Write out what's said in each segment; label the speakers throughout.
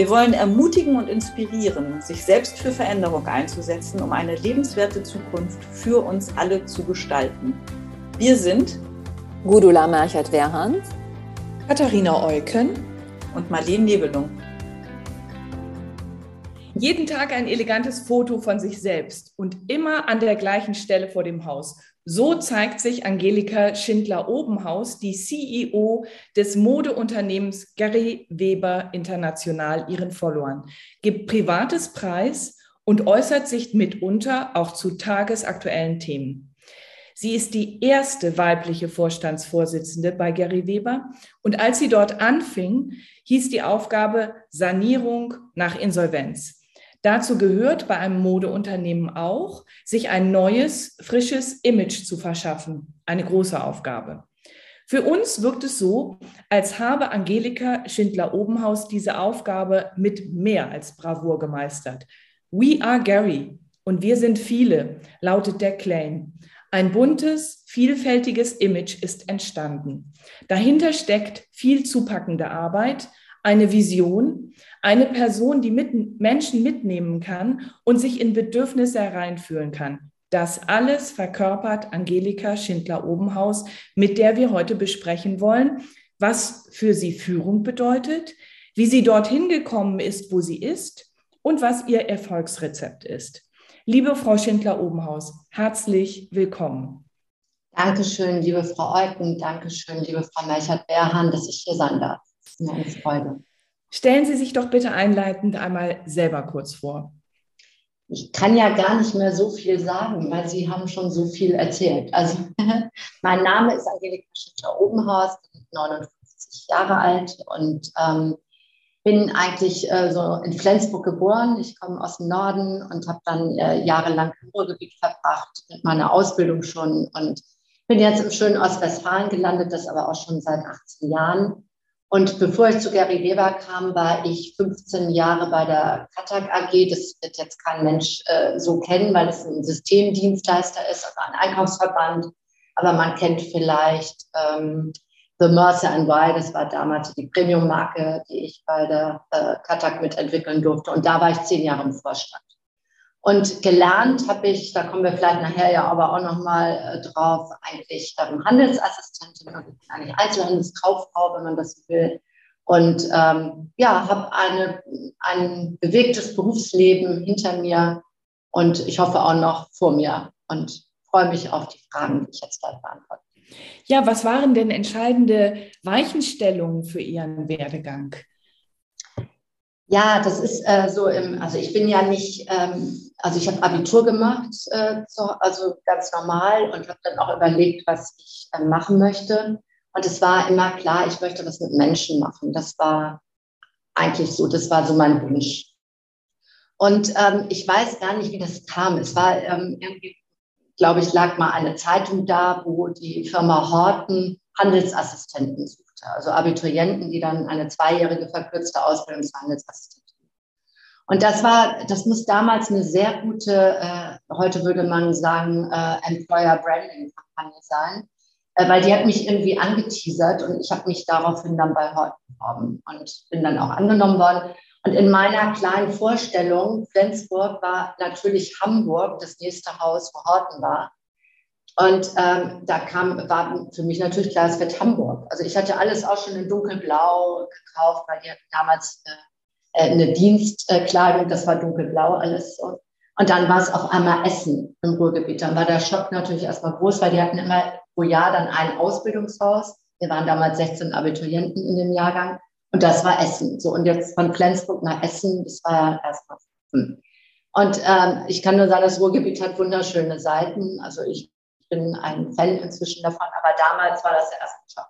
Speaker 1: Wir wollen ermutigen und inspirieren, sich selbst für Veränderung einzusetzen, um eine lebenswerte Zukunft für uns alle zu gestalten. Wir sind
Speaker 2: Gudula Merchert-Werhans,
Speaker 1: Katharina Eucken und Marlene Nebelung.
Speaker 3: Jeden Tag ein elegantes Foto von sich selbst und immer an der gleichen Stelle vor dem Haus. So zeigt sich Angelika Schindler-Obenhaus, die CEO des Modeunternehmens Gary Weber International, ihren Followern, gibt privates Preis und äußert sich mitunter auch zu tagesaktuellen Themen. Sie ist die erste weibliche Vorstandsvorsitzende bei Gary Weber und als sie dort anfing, hieß die Aufgabe Sanierung nach Insolvenz. Dazu gehört bei einem Modeunternehmen auch, sich ein neues, frisches Image zu verschaffen. Eine große Aufgabe. Für uns wirkt es so, als habe Angelika Schindler-Obenhaus diese Aufgabe mit mehr als Bravour gemeistert. We are Gary und wir sind viele, lautet der Claim. Ein buntes, vielfältiges Image ist entstanden. Dahinter steckt viel zupackende Arbeit, eine Vision, eine Person, die mit Menschen mitnehmen kann und sich in Bedürfnisse hereinfühlen kann. Das alles verkörpert Angelika Schindler-Obenhaus, mit der wir heute besprechen wollen, was für sie Führung bedeutet, wie sie dorthin gekommen ist, wo sie ist und was ihr Erfolgsrezept ist. Liebe Frau Schindler-Obenhaus, herzlich willkommen.
Speaker 4: Dankeschön, liebe Frau Eucken, Dankeschön, liebe Frau Melchert-Berhan, dass ich hier sein darf. Mir eine Freude.
Speaker 3: Stellen Sie sich doch bitte einleitend einmal selber kurz vor.
Speaker 4: Ich kann ja gar nicht mehr so viel sagen, weil Sie haben schon so viel erzählt. Also mein Name ist Angelika Schütter-Obenhaus, bin 59 Jahre alt und ähm, bin eigentlich äh, so in Flensburg geboren. Ich komme aus dem Norden und habe dann äh, jahrelang im Ruhrgebiet verbracht mit meiner Ausbildung schon und bin jetzt im schönen Ostwestfalen gelandet, das aber auch schon seit 18 Jahren und bevor ich zu Gary Weber kam, war ich 15 Jahre bei der Katak AG. Das wird jetzt kein Mensch äh, so kennen, weil es ein Systemdienstleister ist, also ein Einkaufsverband. Aber man kennt vielleicht ähm, The Mercer and Why. Das war damals die Premium-Marke, die ich bei der äh, Katak mitentwickeln durfte. Und da war ich zehn Jahre im Vorstand. Und gelernt habe ich, da kommen wir vielleicht nachher ja aber auch nochmal äh, drauf, eigentlich ähm, Handelsassistentin, also eigentlich Einzelhandelskauffrau, wenn man das will. Und ähm, ja, habe eine, ein bewegtes Berufsleben hinter mir und ich hoffe auch noch vor mir und freue mich auf die Fragen, die ich jetzt gleich beantworte.
Speaker 3: Ja, was waren denn entscheidende Weichenstellungen für Ihren Werdegang?
Speaker 4: Ja, das ist äh, so im, also ich bin ja nicht, ähm, also ich habe Abitur gemacht, äh, so, also ganz normal und habe dann auch überlegt, was ich äh, machen möchte. Und es war immer klar, ich möchte was mit Menschen machen. Das war eigentlich so, das war so mein Wunsch. Und ähm, ich weiß gar nicht, wie das kam. Es war ähm, irgendwie, glaube ich, lag mal eine Zeitung da, wo die Firma Horten Handelsassistenten sucht also Abiturienten, die dann eine zweijährige verkürzte Ausbildung zur Handelsassistentin. Und das war, das muss damals eine sehr gute, äh, heute würde man sagen, äh, Employer Branding Kampagne sein, äh, weil die hat mich irgendwie angeteasert und ich habe mich daraufhin dann bei Horten beworben und bin dann auch angenommen worden. Und in meiner kleinen Vorstellung, Flensburg war natürlich Hamburg, das nächste Haus, wo Horten war. Und ähm, da kam, war für mich natürlich klar, es wird Hamburg. Also ich hatte alles auch schon in dunkelblau gekauft, weil die hatten damals äh, äh, eine Dienstkleidung, das war dunkelblau alles. Und, und dann war es auf einmal Essen im Ruhrgebiet. Dann war der Schock natürlich erstmal groß, weil die hatten immer pro Jahr dann ein Ausbildungshaus. Wir waren damals 16 Abiturienten in dem Jahrgang. Und das war Essen. So, und jetzt von Flensburg nach Essen, das war ja erstmal. Hm. Und ähm, ich kann nur sagen, das Ruhrgebiet hat wunderschöne Seiten. Also ich bin ein Fan inzwischen davon, aber damals war das der erste Job.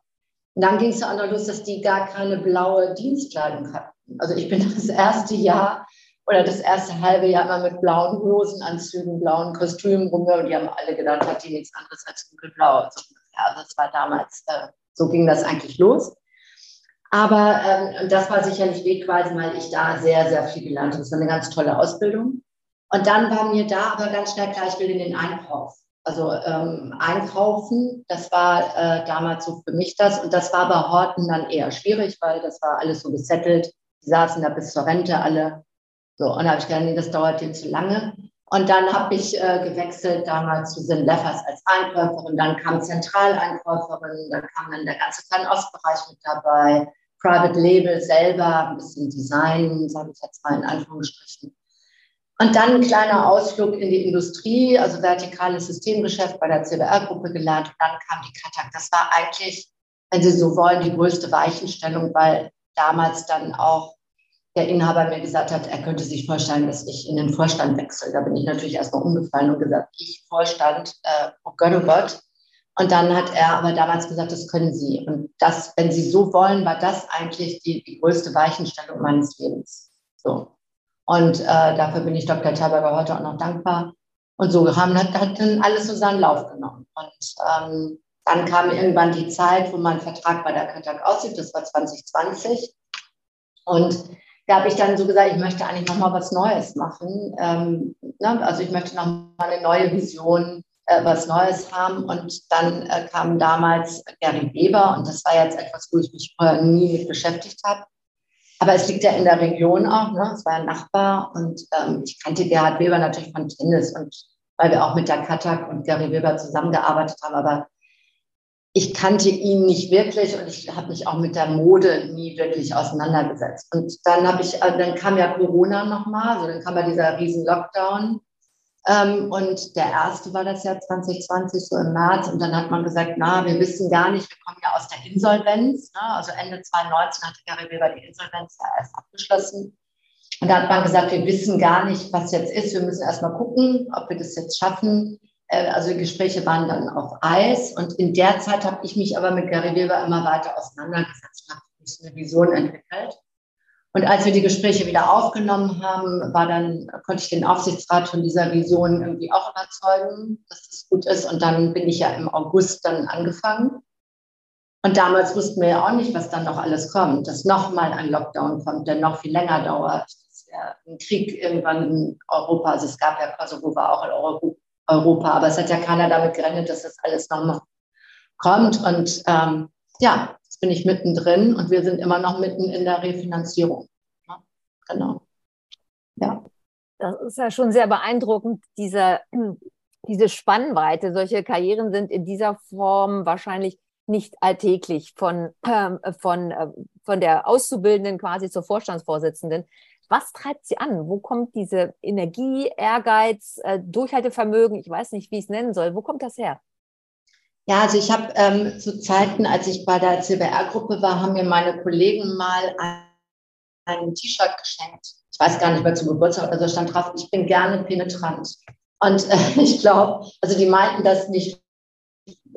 Speaker 4: Und dann ging es an los, dass die gar keine blaue Dienstkleidung hatten. Also ich bin das erste Jahr oder das erste halbe Jahr immer mit blauen Hosenanzügen, blauen Kostümen rum und die haben alle gedacht, hat die nichts anderes als dunkelblau. Also, also das war damals, äh, so ging das eigentlich los. Aber ähm, das war sicherlich wegweisend, weil ich da sehr, sehr viel gelernt habe. Das war eine ganz tolle Ausbildung. Und dann war mir da aber ganz schnell klar, ich will in den Einkauf. Also ähm, einkaufen, das war äh, damals so für mich das. Und das war bei Horten dann eher schwierig, weil das war alles so gesettelt. Die saßen da bis zur Rente alle. So, und da habe ich gedacht, nee, das dauert dir zu lange. Und dann habe ich äh, gewechselt damals zu St. Leffers als Einkäuferin. Dann kam Zentraleinkäuferin, dann kam dann der ganze Fernostbereich mit dabei. Private Label selber, ein bisschen Design, sage ich jetzt mal in Anführungsstrichen. Und dann ein kleiner Ausflug in die Industrie, also vertikales Systemgeschäft bei der CBR-Gruppe gelernt. Und dann kam die Katak. Das war eigentlich, wenn Sie so wollen, die größte Weichenstellung, weil damals dann auch der Inhaber mir gesagt hat, er könnte sich vorstellen, dass ich in den Vorstand wechsle. Da bin ich natürlich erstmal umgefallen und gesagt, ich Vorstand, äh, oh Gott, oh Gott. Und dann hat er aber damals gesagt, das können Sie. Und das, wenn Sie so wollen, war das eigentlich die, die größte Weichenstellung meines Lebens. So. Und äh, dafür bin ich Dr. Taberger heute auch noch dankbar. Und so haben, hat, hat dann alles so seinen Lauf genommen. Und ähm, dann kam irgendwann die Zeit, wo mein Vertrag bei der Katak aussieht. Das war 2020. Und da habe ich dann so gesagt, ich möchte eigentlich noch mal was Neues machen. Ähm, ne? Also ich möchte noch mal eine neue Vision äh, was Neues haben. Und dann äh, kam damals Gary Weber und das war jetzt etwas, wo ich mich vorher nie mit beschäftigt habe. Aber es liegt ja in der Region auch, ne? es war ein Nachbar und ähm, ich kannte Gerhard Weber natürlich von Tennis und weil wir auch mit der Katak und Gary Weber zusammengearbeitet haben, aber ich kannte ihn nicht wirklich und ich habe mich auch mit der Mode nie wirklich auseinandergesetzt. Und dann habe ich, äh, dann kam ja Corona nochmal, also dann kam ja dieser riesen Lockdown und der erste war das Jahr 2020, so im März. Und dann hat man gesagt, na, wir wissen gar nicht, wir kommen ja aus der Insolvenz. Ne? Also Ende 2019 hatte Gary Weber die Insolvenz ja erst abgeschlossen. Und da hat man gesagt, wir wissen gar nicht, was jetzt ist. Wir müssen erst mal gucken, ob wir das jetzt schaffen. Äh, also die Gespräche waren dann auf Eis. Und in der Zeit habe ich mich aber mit Gary Weber immer weiter auseinandergesetzt und habe eine Vision entwickelt. Und als wir die Gespräche wieder aufgenommen haben, war dann, konnte ich den Aufsichtsrat von dieser Vision irgendwie auch überzeugen, dass das gut ist. Und dann bin ich ja im August dann angefangen. Und damals wussten wir ja auch nicht, was dann noch alles kommt, dass nochmal ein Lockdown kommt, der noch viel länger dauert. dass ja ein Krieg irgendwann in Europa, also es gab ja Kosovo, war auch in Europa, aber es hat ja keiner damit gerechnet, dass das alles nochmal kommt. Und ähm, ja, bin ich mittendrin und wir sind immer noch mitten in der Refinanzierung. Ja, genau.
Speaker 2: Ja. Das ist ja schon sehr beeindruckend, diese, diese Spannweite. Solche Karrieren sind in dieser Form wahrscheinlich nicht alltäglich von, äh, von, äh, von der Auszubildenden quasi zur Vorstandsvorsitzenden. Was treibt sie an? Wo kommt diese Energie, Ehrgeiz, äh, Durchhaltevermögen? Ich weiß nicht, wie ich es nennen soll. Wo kommt das her?
Speaker 4: Ja, also ich habe ähm, zu Zeiten, als ich bei der CBR-Gruppe war, haben mir meine Kollegen mal ein, T-Shirt geschenkt. Ich weiß gar nicht mehr zum Geburtstag, also stand drauf, ich bin gerne penetrant. Und äh, ich glaube, also die meinten das nicht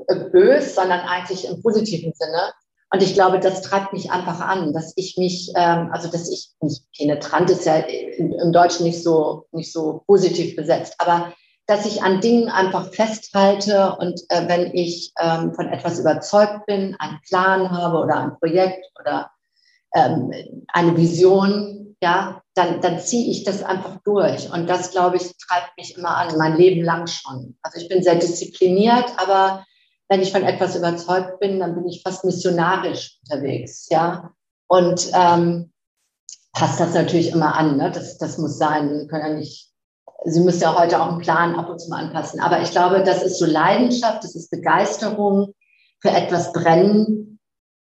Speaker 4: äh, böse, sondern eigentlich im positiven Sinne. Und ich glaube, das treibt mich einfach an, dass ich mich, ähm, also dass ich nicht penetrant ist ja im, im Deutschen nicht so nicht so positiv besetzt, aber dass ich an Dingen einfach festhalte und äh, wenn ich ähm, von etwas überzeugt bin, einen Plan habe oder ein Projekt oder ähm, eine Vision, ja, dann, dann ziehe ich das einfach durch. Und das, glaube ich, treibt mich immer an, mein Leben lang schon. Also ich bin sehr diszipliniert, aber wenn ich von etwas überzeugt bin, dann bin ich fast missionarisch unterwegs, ja. Und ähm, passt das natürlich immer an, ne? das, das muss sein. Wir können ja nicht Sie müssen ja heute auch einen Plan ab und zu mal anpassen. Aber ich glaube, das ist so Leidenschaft, das ist Begeisterung für etwas brennen.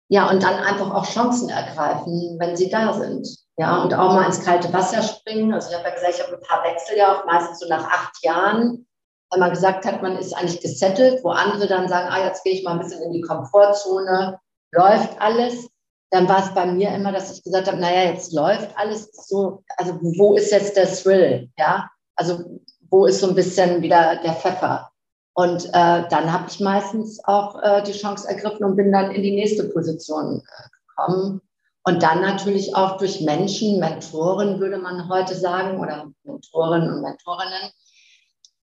Speaker 4: Ja, und dann einfach auch Chancen ergreifen, wenn sie da sind. Ja, und auch mal ins kalte Wasser springen. Also ich habe ja gesagt, ich habe ein paar Wechsel ja auch meistens so nach acht Jahren, weil man gesagt hat, man ist eigentlich gesettelt, wo andere dann sagen, ah, jetzt gehe ich mal ein bisschen in die Komfortzone, läuft alles dann war es bei mir immer, dass ich gesagt habe, naja, jetzt läuft alles so, also wo ist jetzt der Thrill? Ja, also wo ist so ein bisschen wieder der Pfeffer? Und äh, dann habe ich meistens auch äh, die Chance ergriffen und bin dann in die nächste Position äh, gekommen. Und dann natürlich auch durch Menschen, Mentoren würde man heute sagen, oder Mentoren und Mentorinnen,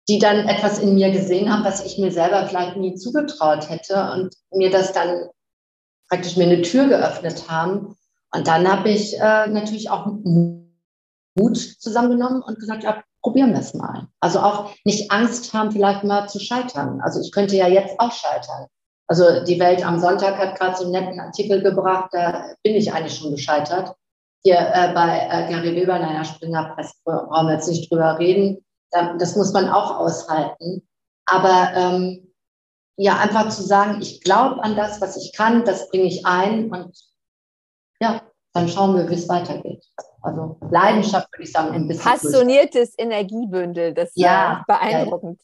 Speaker 4: die dann etwas in mir gesehen haben, was ich mir selber vielleicht nie zugetraut hätte und mir das dann praktisch mir eine Tür geöffnet haben. Und dann habe ich äh, natürlich auch Mut zusammengenommen und gesagt, ja, probieren wir es mal. Also auch nicht Angst haben, vielleicht mal zu scheitern. Also ich könnte ja jetzt auch scheitern. Also die Welt am Sonntag hat gerade so einen netten Artikel gebracht, da bin ich eigentlich schon gescheitert. Hier äh, bei äh, Gary Weber, naja, Springerpresse, brauchen wir jetzt nicht drüber reden. Da, das muss man auch aushalten. Aber ähm, ja, einfach zu sagen, ich glaube an das, was ich kann, das bringe ich ein und ja, dann schauen wir, wie es weitergeht. Also Leidenschaft würde ich sagen, ein bisschen.
Speaker 2: Passioniertes Energiebündel, das ja, ist beeindruckend.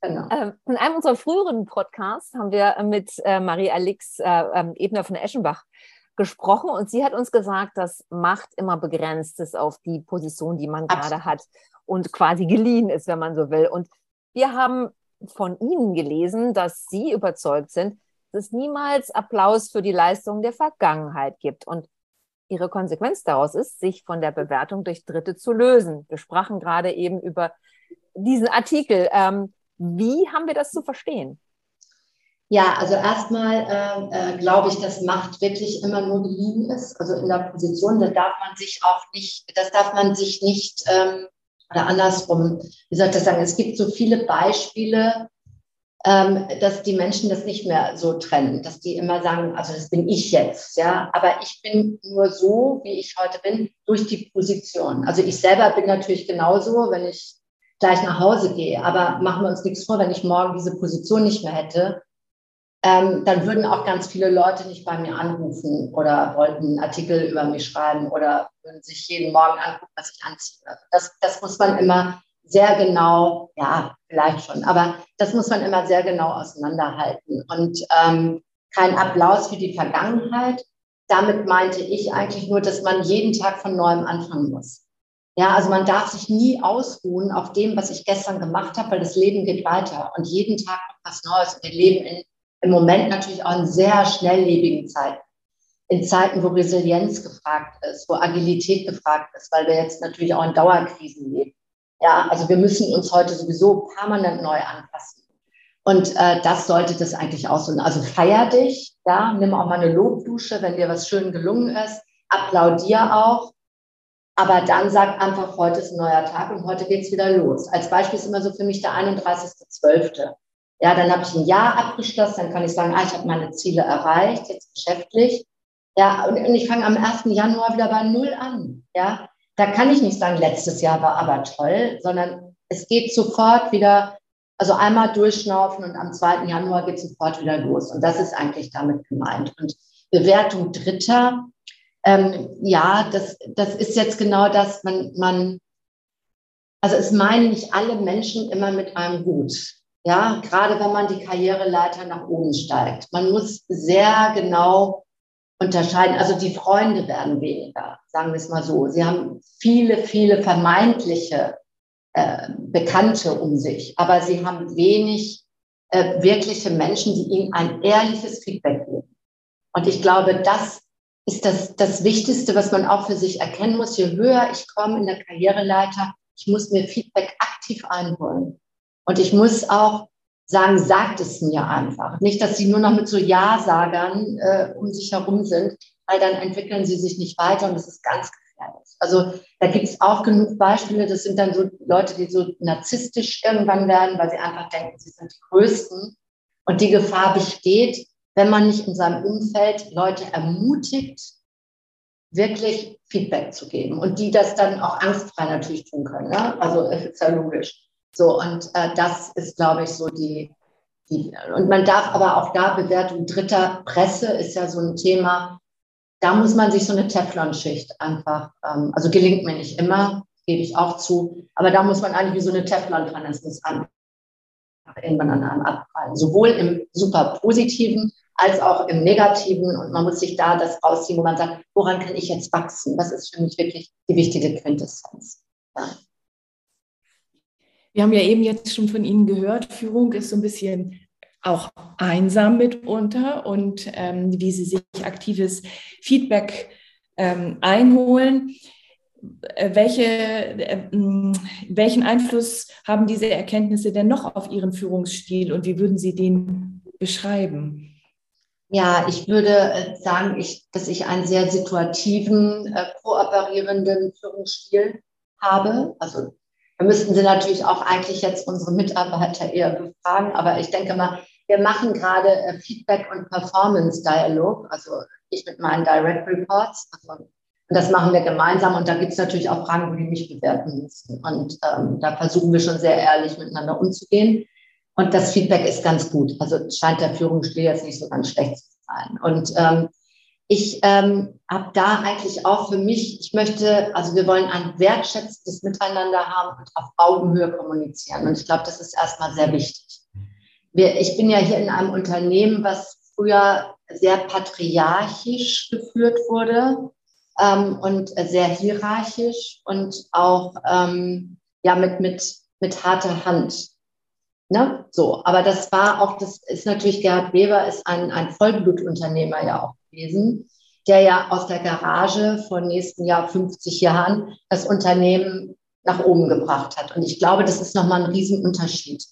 Speaker 2: Genau. Ähm, in einem unserer früheren Podcasts haben wir mit äh, Marie-Alix äh, ähm, Ebner von Eschenbach gesprochen und sie hat uns gesagt, dass Macht immer begrenzt ist auf die Position, die man Absolut. gerade hat und quasi geliehen ist, wenn man so will. Und wir haben von Ihnen gelesen, dass Sie überzeugt sind, dass es niemals Applaus für die Leistung der Vergangenheit gibt. Und Ihre Konsequenz daraus ist, sich von der Bewertung durch Dritte zu lösen. Wir sprachen gerade eben über diesen Artikel. Ähm, wie haben wir das zu verstehen?
Speaker 4: Ja, also erstmal äh, äh, glaube ich, dass Macht wirklich immer nur geliehen ist. Also in der Position, da darf man sich auch nicht, das darf man sich nicht, ähm, oder andersrum, wie soll ich das sagen, es gibt so viele Beispiele, ähm, dass die Menschen das nicht mehr so trennen, dass die immer sagen, also das bin ich jetzt, ja, aber ich bin nur so, wie ich heute bin, durch die Position. Also ich selber bin natürlich genauso, wenn ich gleich nach Hause gehe. Aber machen wir uns nichts vor, wenn ich morgen diese Position nicht mehr hätte, ähm, dann würden auch ganz viele Leute nicht bei mir anrufen oder wollten einen Artikel über mich schreiben oder würden sich jeden Morgen angucken, was ich anziehe. Das, das muss man immer sehr genau, ja, vielleicht schon, aber das muss man immer sehr genau auseinanderhalten. Und ähm, kein Applaus für die Vergangenheit. Damit meinte ich eigentlich nur, dass man jeden Tag von neuem anfangen muss. Ja, also man darf sich nie ausruhen auf dem, was ich gestern gemacht habe, weil das Leben geht weiter und jeden Tag was Neues. Und wir leben in, im Moment natürlich auch in sehr schnelllebigen Zeiten. In Zeiten, wo Resilienz gefragt ist, wo Agilität gefragt ist, weil wir jetzt natürlich auch in Dauerkrisen leben. Ja, also wir müssen uns heute sowieso permanent neu anpassen. Und äh, das sollte das eigentlich so. Also feier dich, ja, nimm auch mal eine Lobdusche, wenn dir was schön gelungen ist. Applaudier auch aber dann sag einfach, heute ist ein neuer Tag und heute geht's wieder los. Als Beispiel ist immer so für mich der 31.12. Ja, dann habe ich ein Jahr abgeschlossen, dann kann ich sagen, ah, ich habe meine Ziele erreicht, jetzt geschäftlich. Ja, und, und ich fange am 1. Januar wieder bei Null an. Ja, da kann ich nicht sagen, letztes Jahr war aber toll, sondern es geht sofort wieder, also einmal durchschnaufen und am 2. Januar geht sofort wieder los. Und das ist eigentlich damit gemeint. Und Bewertung Dritter, ähm, ja, das, das ist jetzt genau das, man, man, also es meinen nicht alle Menschen immer mit einem gut. Ja, gerade wenn man die Karriereleiter nach oben steigt. Man muss sehr genau unterscheiden. Also die Freunde werden weniger, sagen wir es mal so. Sie haben viele, viele vermeintliche äh, Bekannte um sich, aber sie haben wenig äh, wirkliche Menschen, die ihnen ein ehrliches Feedback geben. Und ich glaube, das ist das, das Wichtigste, was man auch für sich erkennen muss. Je höher ich komme in der Karriereleiter, ich muss mir Feedback aktiv einholen. Und ich muss auch sagen, sagt es mir einfach. Nicht, dass sie nur noch mit so Ja-Sagern äh, um sich herum sind, weil dann entwickeln sie sich nicht weiter und das ist ganz gefährlich. Also da gibt es auch genug Beispiele. Das sind dann so Leute, die so narzisstisch irgendwann werden, weil sie einfach denken, sie sind die Größten. Und die Gefahr besteht, wenn man nicht in seinem Umfeld Leute ermutigt, wirklich Feedback zu geben und die das dann auch angstfrei natürlich tun können. Ne? Also ist ja logisch. So, und äh, das ist, glaube ich, so die, die, und man darf aber auch da Bewertung dritter Presse ist ja so ein Thema. Da muss man sich so eine Teflonschicht einfach, ähm, also gelingt mir nicht immer, gebe ich auch zu, aber da muss man eigentlich wie so eine Teflon dran, es muss an, irgendwann an einem abprallen. Sowohl im super positiven als auch im Negativen. Und man muss sich da das rausziehen, wo man sagt, woran kann ich jetzt wachsen? Das ist für mich wirklich die wichtige Quintessenz. Ja.
Speaker 3: Wir haben ja eben jetzt schon von Ihnen gehört, Führung ist so ein bisschen auch einsam mitunter und ähm, wie Sie sich aktives Feedback ähm, einholen. Äh, welche, äh, welchen Einfluss haben diese Erkenntnisse denn noch auf Ihren Führungsstil und wie würden Sie den beschreiben?
Speaker 4: Ja, ich würde äh, sagen, ich, dass ich einen sehr situativen, äh, kooperierenden Führungsstil habe. Also da müssten Sie natürlich auch eigentlich jetzt unsere Mitarbeiter eher befragen, aber ich denke mal, wir machen gerade äh, Feedback und Performance-Dialog, also ich mit meinen Direct Reports. Also, und das machen wir gemeinsam und da gibt es natürlich auch Fragen, wo die mich bewerten müssen. Und ähm, da versuchen wir schon sehr ehrlich miteinander umzugehen. Und das Feedback ist ganz gut. Also scheint der Führungsstil jetzt nicht so ganz schlecht zu sein. Und ähm, ich ähm, habe da eigentlich auch für mich, ich möchte, also wir wollen ein wertschätzendes Miteinander haben und auf Augenhöhe kommunizieren. Und ich glaube, das ist erstmal sehr wichtig. Wir, ich bin ja hier in einem Unternehmen, was früher sehr patriarchisch geführt wurde ähm, und sehr hierarchisch und auch ähm, ja mit, mit, mit harter Hand. Ne? So, aber das war auch, das ist natürlich, Gerhard Weber ist ein, ein Vollblutunternehmer ja auch gewesen, der ja aus der Garage vor nächsten Jahr 50 Jahren das Unternehmen nach oben gebracht hat. Und ich glaube, das ist nochmal ein Riesenunterschied.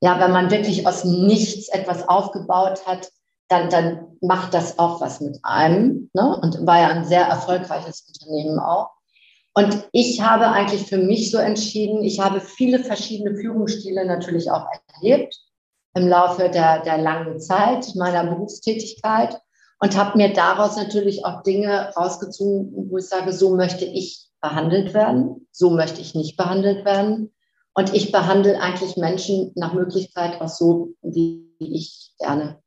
Speaker 4: Ja, wenn man wirklich aus nichts etwas aufgebaut hat, dann, dann macht das auch was mit einem. Ne? Und war ja ein sehr erfolgreiches Unternehmen auch. Und ich habe eigentlich für mich so entschieden, ich habe viele verschiedene Führungsstile natürlich auch erlebt im Laufe der, der langen Zeit meiner Berufstätigkeit und habe mir daraus natürlich auch Dinge rausgezogen, wo ich sage, so möchte ich behandelt werden, so möchte ich nicht behandelt werden. Und ich behandle eigentlich Menschen nach Möglichkeit auch so, wie ich gerne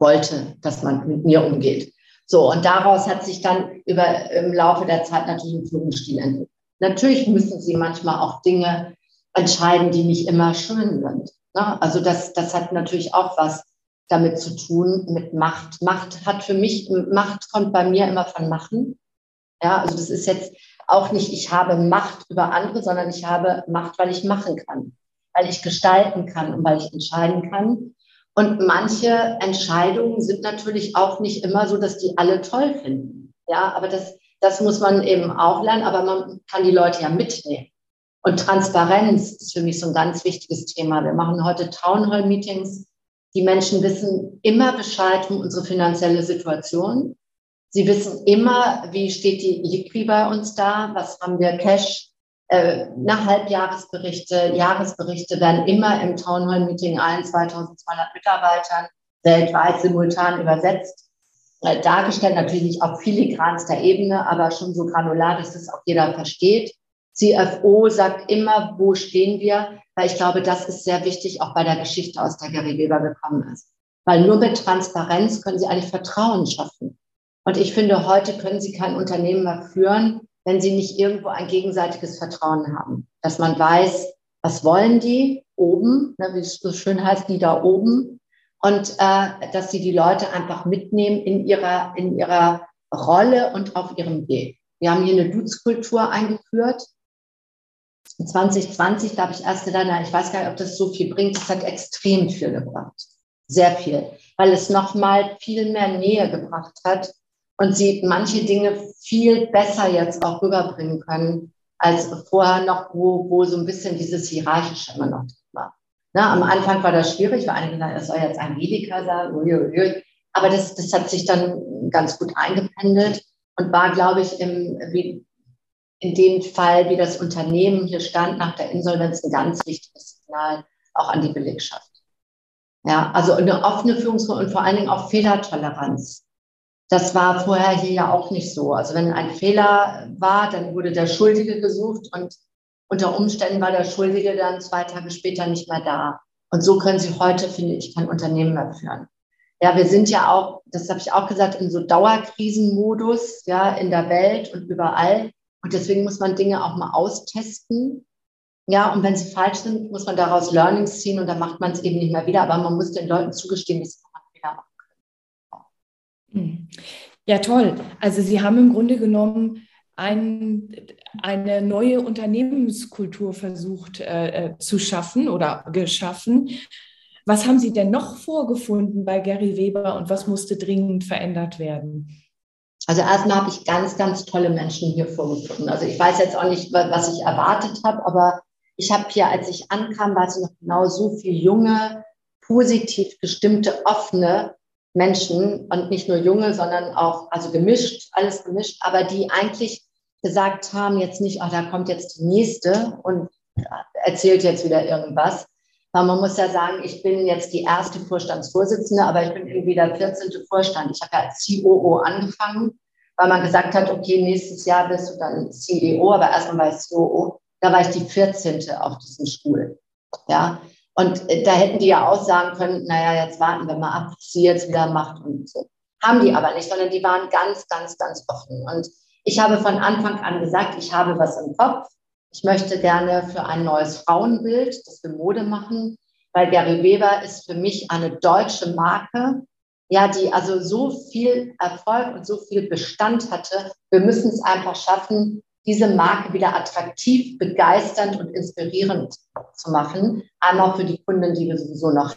Speaker 4: wollte, dass man mit mir umgeht. So, und daraus hat sich dann über, im Laufe der Zeit natürlich ein Führungsstil entwickelt. Natürlich müssen sie manchmal auch Dinge entscheiden, die nicht immer schön sind. Ne? Also das, das hat natürlich auch was damit zu tun, mit Macht. Macht hat für mich, Macht kommt bei mir immer von Machen. Ja, also das ist jetzt auch nicht, ich habe Macht über andere, sondern ich habe Macht, weil ich machen kann, weil ich gestalten kann und weil ich entscheiden kann. Und manche Entscheidungen sind natürlich auch nicht immer so, dass die alle toll finden. Ja, aber das, das muss man eben auch lernen, aber man kann die Leute ja mitnehmen. Und Transparenz ist für mich so ein ganz wichtiges Thema. Wir machen heute Town Hall Meetings. Die Menschen wissen immer Bescheid um unsere finanzielle Situation. Sie wissen immer, wie steht die Liquid bei uns da, was haben wir Cash, äh, nach Halbjahresberichte, Jahresberichte werden immer im Town Hall Meeting allen 2200 Mitarbeitern weltweit simultan übersetzt, äh, dargestellt, natürlich nicht auf filigranster Ebene, aber schon so granular, dass das auch jeder versteht. CFO sagt immer, wo stehen wir, weil ich glaube, das ist sehr wichtig, auch bei der Geschichte, aus der Gary Weber gekommen ist. Weil nur mit Transparenz können Sie eigentlich Vertrauen schaffen. Und ich finde, heute können Sie kein Unternehmen mehr führen, wenn sie nicht irgendwo ein gegenseitiges Vertrauen haben. Dass man weiß, was wollen die oben, ne, wie es so schön heißt, die da oben. Und äh, dass sie die Leute einfach mitnehmen in ihrer, in ihrer Rolle und auf ihrem Weg. Wir haben hier eine Duzkultur eingeführt. 2020, da habe ich erst gedacht, ich weiß gar nicht, ob das so viel bringt. Das hat extrem viel gebracht. Sehr viel. Weil es nochmal viel mehr Nähe gebracht hat und sie manche Dinge viel besser jetzt auch rüberbringen können, als vorher noch, wo, wo so ein bisschen dieses Hierarchische immer noch war. Na, am Anfang war das schwierig, weil einige gesagt, es soll jetzt Angelika sein, aber das, das hat sich dann ganz gut eingependelt und war, glaube ich, im, wie, in dem Fall, wie das Unternehmen hier stand nach der Insolvenz, ein ganz wichtiges Signal auch an die Belegschaft. Ja, also eine offene Führungsrolle und vor allen Dingen auch Fehlertoleranz. Das war vorher hier ja auch nicht so. Also wenn ein Fehler war, dann wurde der Schuldige gesucht und unter Umständen war der Schuldige dann zwei Tage später nicht mehr da. Und so können Sie heute, finde ich, kein Unternehmen mehr führen. Ja, wir sind ja auch, das habe ich auch gesagt, in so Dauerkrisenmodus, ja, in der Welt und überall. Und deswegen muss man Dinge auch mal austesten. Ja, und wenn sie falsch sind, muss man daraus Learnings ziehen und dann macht man es eben nicht mehr wieder. Aber man muss den Leuten zugestehen, dass sie einen Fehler machen.
Speaker 3: Hm. Ja, toll. Also Sie haben im Grunde genommen ein, eine neue Unternehmenskultur versucht äh, äh, zu schaffen oder geschaffen. Was haben Sie denn noch vorgefunden bei Gary Weber und was musste dringend verändert werden?
Speaker 4: Also erstmal habe ich ganz, ganz tolle Menschen hier vorgefunden. Also ich weiß jetzt auch nicht, was ich erwartet habe, aber ich habe hier, als ich ankam, war es noch genau so viel junge, positiv gestimmte, offene Menschen und nicht nur junge, sondern auch, also gemischt, alles gemischt, aber die eigentlich gesagt haben, jetzt nicht, ach, da kommt jetzt die nächste und erzählt jetzt wieder irgendwas. Weil man muss ja sagen, ich bin jetzt die erste Vorstandsvorsitzende, aber ich bin irgendwie der 14. Vorstand. Ich habe ja als COO angefangen, weil man gesagt hat, okay, nächstes Jahr bist du dann CEO, aber erstmal war ich COO. Da war ich die 14. auf diesem Stuhl. Ja, und äh, da hätten die ja auch sagen können, naja, jetzt warten wir mal ab, was sie jetzt wieder macht und so. Haben die aber nicht, sondern die waren ganz, ganz, ganz offen. Und ich habe von Anfang an gesagt, ich habe was im Kopf. Ich möchte gerne für ein neues Frauenbild, das wir Mode machen, weil Gary Weber ist für mich eine deutsche Marke, ja, die also so viel Erfolg und so viel Bestand hatte. Wir müssen es einfach schaffen, diese Marke wieder attraktiv, begeisternd und inspirierend zu machen. Einmal für die Kunden, die wir sowieso noch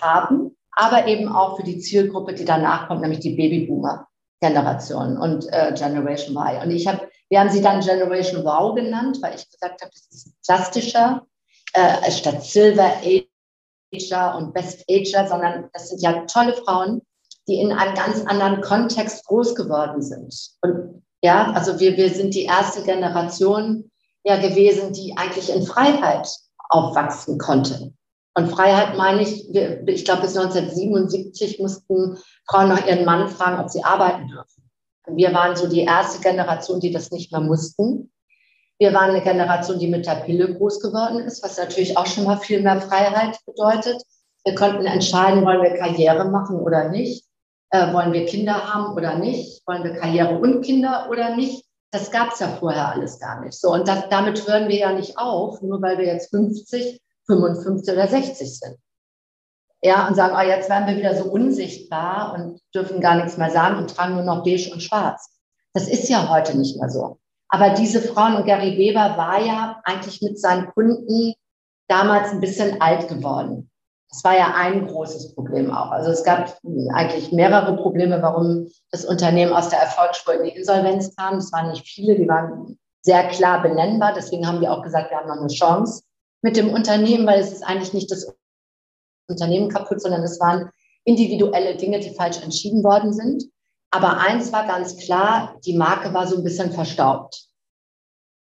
Speaker 4: haben, aber eben auch für die Zielgruppe, die danach kommt, nämlich die Babyboomer-Generation und äh, Generation Y. Und ich habe, wir haben sie dann Generation Wow genannt, weil ich gesagt habe, das ist plastischer äh, statt Silver Ager und Best Ager, sondern das sind ja tolle Frauen, die in einem ganz anderen Kontext groß geworden sind. Und ja, also wir, wir sind die erste Generation ja gewesen, die eigentlich in Freiheit aufwachsen konnte. Und Freiheit meine ich, wir, ich glaube, bis 1977 mussten Frauen noch ihren Mann fragen, ob sie arbeiten dürfen. Wir waren so die erste Generation, die das nicht mehr mussten. Wir waren eine Generation, die mit der Pille groß geworden ist, was natürlich auch schon mal viel mehr Freiheit bedeutet. Wir konnten entscheiden, wollen wir Karriere machen oder nicht. Äh, wollen wir Kinder haben oder nicht? Wollen wir Karriere und Kinder oder nicht? Das gab es ja vorher alles gar nicht. So, und das, damit hören wir ja nicht auf, nur weil wir jetzt 50, 55 oder 60 sind. Ja, und sagen, oh, jetzt werden wir wieder so unsichtbar und dürfen gar nichts mehr sagen und tragen nur noch beige und schwarz. Das ist ja heute nicht mehr so. Aber diese Frauen und Gary Weber war ja eigentlich mit seinen Kunden damals ein bisschen alt geworden. Das war ja ein großes Problem auch. Also es gab eigentlich mehrere Probleme, warum das Unternehmen aus der Erfolgsspur in die Insolvenz kam. Es waren nicht viele, die waren sehr klar benennbar. Deswegen haben wir auch gesagt, wir haben noch eine Chance mit dem Unternehmen, weil es ist eigentlich nicht das Unternehmen kaputt, sondern es waren individuelle Dinge, die falsch entschieden worden sind. Aber eins war ganz klar, die Marke war so ein bisschen verstaubt.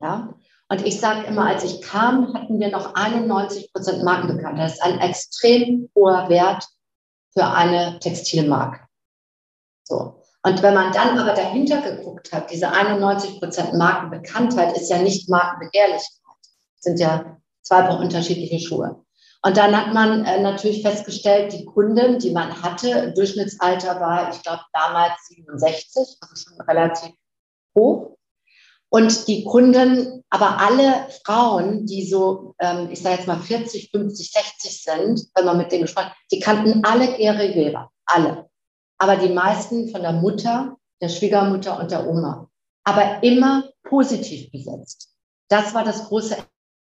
Speaker 4: Ja? Und ich sage immer, als ich kam, hatten wir noch 91 Prozent Markenbekanntheit. Das ist ein extrem hoher Wert für eine Textilmarke. So. Und wenn man dann aber dahinter geguckt hat, diese 91 Prozent Markenbekanntheit ist ja nicht Markenbegehrlichkeit. Sind ja zwei unterschiedliche Schuhe. Und dann hat man äh, natürlich festgestellt, die Kunden, die man hatte, Durchschnittsalter war, ich glaube, damals 67, also schon relativ hoch. Und die Kunden, aber alle Frauen, die so, ähm, ich sage jetzt mal 40, 50, 60 sind, wenn man mit denen gesprochen die kannten alle Gary Weber, alle. Aber die meisten von der Mutter, der Schwiegermutter und der Oma. Aber immer positiv besetzt. Das war das große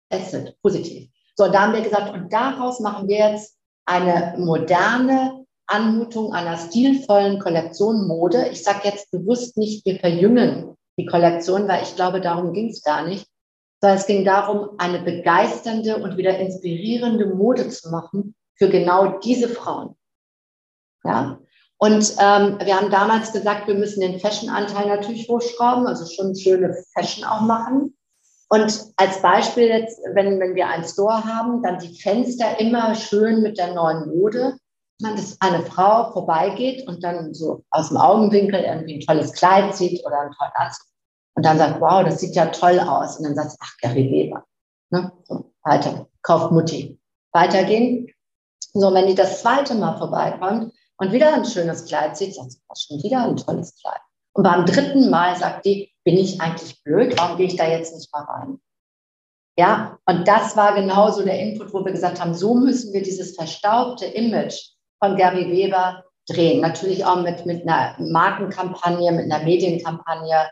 Speaker 4: Asset, positiv. So, da haben wir gesagt, und daraus machen wir jetzt eine moderne Anmutung einer stilvollen Kollektion Mode. Ich sage jetzt bewusst nicht, wir verjüngen die Kollektion, weil ich glaube, darum ging es gar nicht, sondern es ging darum, eine begeisternde und wieder inspirierende Mode zu machen für genau diese Frauen. Ja. Und ähm, wir haben damals gesagt, wir müssen den Fashion-Anteil natürlich hochschrauben, also schon schöne Fashion auch machen. Und als Beispiel jetzt, wenn, wenn wir einen Store haben, dann die Fenster immer schön mit der neuen Mode. Man, dass eine Frau vorbeigeht und dann so aus dem Augenwinkel irgendwie ein tolles Kleid sieht oder einen tollen Anzug und dann sagt, wow, das sieht ja toll aus. Und dann sagt, ach, Gary Weber. Ne? So, weiter, kauft Mutti. Weitergehen. So, wenn die das zweite Mal vorbeikommt und wieder ein schönes Kleid sieht, sagt sie, schon wieder ein tolles Kleid. Und beim dritten Mal sagt die, bin ich eigentlich blöd? Warum gehe ich da jetzt nicht mal rein? Ja, und das war genauso der Input, wo wir gesagt haben, so müssen wir dieses verstaubte Image von Gary Weber drehen. Natürlich auch mit, mit einer Markenkampagne, mit einer Medienkampagne,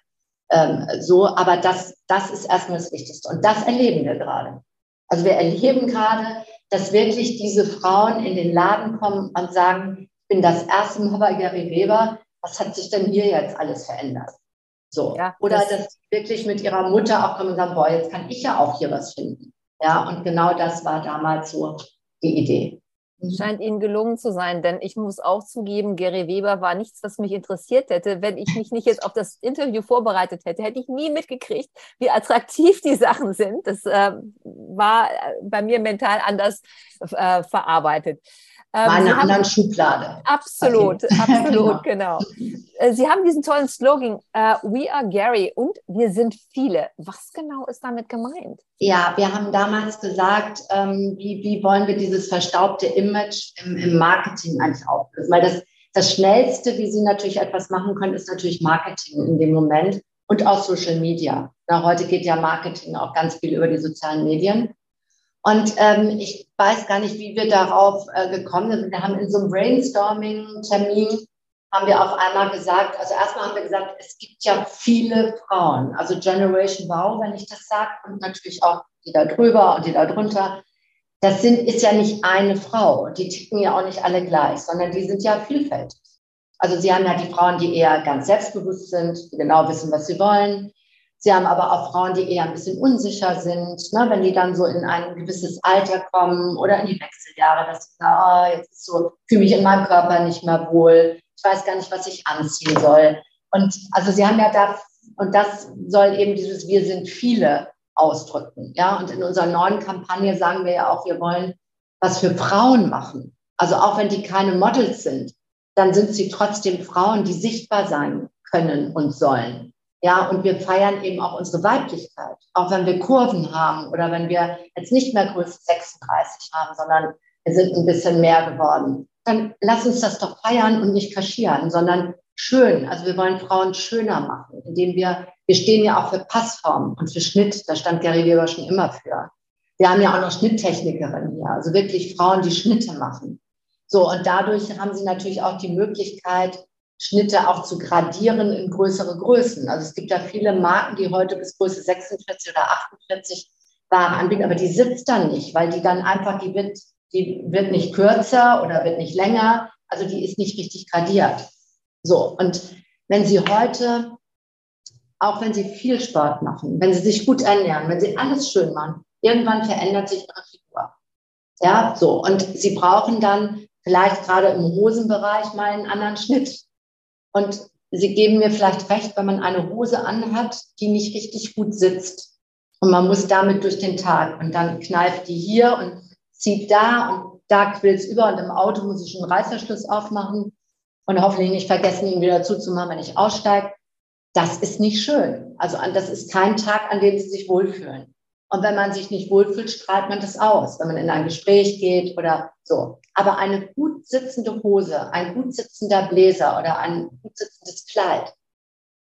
Speaker 4: ähm, so, aber das, das ist erstmal das Wichtigste. Und das erleben wir gerade. Also wir erleben gerade, dass wirklich diese Frauen in den Laden kommen und sagen, ich bin das erste Mal bei Gary Weber, was hat sich denn hier jetzt alles verändert? So. Ja, Oder das dass sie wirklich mit ihrer Mutter auch kommen und sagen, boah, jetzt kann ich ja auch hier was finden. Ja, und genau das war damals so die Idee.
Speaker 2: Mhm. Scheint Ihnen gelungen zu sein, denn ich muss auch zugeben, Gary Weber war nichts, was mich interessiert hätte. Wenn ich mich nicht jetzt auf das Interview vorbereitet hätte, hätte ich nie mitgekriegt, wie attraktiv die Sachen sind. Das äh, war äh, bei mir mental anders äh, verarbeitet.
Speaker 4: Ähm, War in einer anderen Schublade.
Speaker 2: Absolut, okay. absolut, genau. genau. Äh, Sie haben diesen tollen Slogan, uh, We are Gary und wir sind viele. Was genau ist damit gemeint?
Speaker 4: Ja, wir haben damals gesagt, ähm, wie, wie wollen wir dieses verstaubte Image im, im Marketing eigentlich auflösen? Weil das, das Schnellste, wie Sie natürlich etwas machen können, ist natürlich Marketing in dem Moment und auch Social Media. Na, heute geht ja Marketing auch ganz viel über die sozialen Medien. Und ähm, ich weiß gar nicht, wie wir darauf äh, gekommen sind. Wir haben in so einem Brainstorming-Termin haben wir auf einmal gesagt, also erstmal haben wir gesagt, es gibt ja viele Frauen, also Generation Wow, wenn ich das sage, und natürlich auch die da drüber und die da drunter. Das sind, ist ja nicht eine Frau. Die ticken ja auch nicht alle gleich, sondern die sind ja vielfältig. Also Sie haben ja die Frauen, die eher ganz selbstbewusst sind, die genau wissen, was sie wollen. Sie haben aber auch Frauen, die eher ein bisschen unsicher sind, ne, wenn die dann so in ein gewisses Alter kommen oder in die Wechseljahre, dass sie sagen, oh, jetzt so, fühle mich in meinem Körper nicht mehr wohl, ich weiß gar nicht, was ich anziehen soll. Und also sie haben ja da, und das soll eben dieses Wir sind viele ausdrücken. Ja, und in unserer neuen Kampagne sagen wir ja auch, wir wollen was für Frauen machen. Also auch wenn die keine Models sind, dann sind sie trotzdem Frauen, die sichtbar sein können und sollen. Ja, und wir feiern eben auch unsere Weiblichkeit. Auch wenn wir Kurven haben oder wenn wir jetzt nicht mehr Größe 36 haben, sondern wir sind ein bisschen mehr geworden. Dann lass uns das doch feiern und nicht kaschieren, sondern schön. Also wir wollen Frauen schöner machen, indem wir, wir stehen ja auch für Passform und für Schnitt. Da stand Gary Weber schon immer für. Wir haben ja auch noch Schnitttechnikerinnen hier, also wirklich Frauen, die Schnitte machen. So, und dadurch haben sie natürlich auch die Möglichkeit, Schnitte auch zu gradieren in größere Größen. Also es gibt ja viele Marken, die heute bis Größe 46 oder 48 Ware anbieten, aber die sitzt dann nicht, weil die dann einfach, die wird, die wird nicht kürzer oder wird nicht länger, also die ist nicht richtig gradiert. So, und wenn Sie heute, auch wenn Sie viel Sport machen, wenn Sie sich gut ernähren, wenn Sie alles schön machen, irgendwann verändert sich Ihre Figur. Ja, so, und Sie brauchen dann vielleicht gerade im Hosenbereich mal einen anderen Schnitt und Sie geben mir vielleicht recht, wenn man eine Hose anhat, die nicht richtig gut sitzt. Und man muss damit durch den Tag. Und dann kneift die hier und zieht da und da quillt es über. Und im Auto muss ich einen Reißverschluss aufmachen und hoffentlich nicht vergessen, ihn wieder zuzumachen, wenn ich aussteige. Das ist nicht schön. Also das ist kein Tag, an dem Sie sich wohlfühlen. Und wenn man sich nicht wohlfühlt, strahlt man das aus, wenn man in ein Gespräch geht oder so. Aber eine gut sitzende Hose, ein gut sitzender Bläser oder ein gut sitzendes Kleid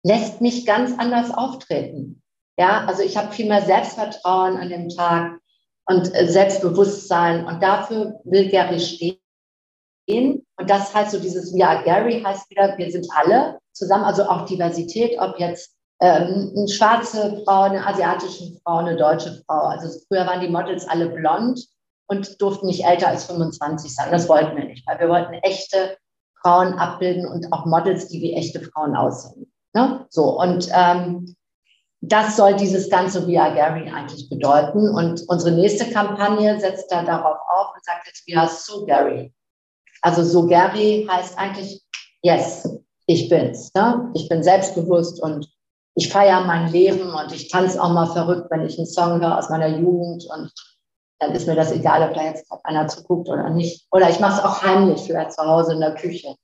Speaker 4: lässt mich ganz anders auftreten. Ja, also ich habe viel mehr Selbstvertrauen an dem Tag und äh, Selbstbewusstsein und dafür will Gary stehen. Und das heißt so dieses, ja, Gary heißt wieder, wir sind alle zusammen, also auch Diversität, ob jetzt ähm, eine schwarze Frau, eine asiatische Frau, eine deutsche Frau. Also früher waren die Models alle blond und durften nicht älter als 25 sein. Das wollten wir nicht, weil wir wollten echte Frauen abbilden und auch Models, die wie echte Frauen aussehen. Ne? So, und ähm, das soll dieses ganze We Are Gary eigentlich bedeuten. Und unsere nächste Kampagne setzt da darauf auf und sagt jetzt We Are So Gary. Also So Gary heißt eigentlich Yes, ich bin's. Ne? Ich bin selbstbewusst und ich feiere mein Leben und ich tanze auch mal verrückt, wenn ich einen Song höre aus meiner Jugend und dann ist mir das egal, ob da jetzt einer zuguckt oder nicht. Oder ich mache es auch heimlich, vielleicht zu Hause in der Küche.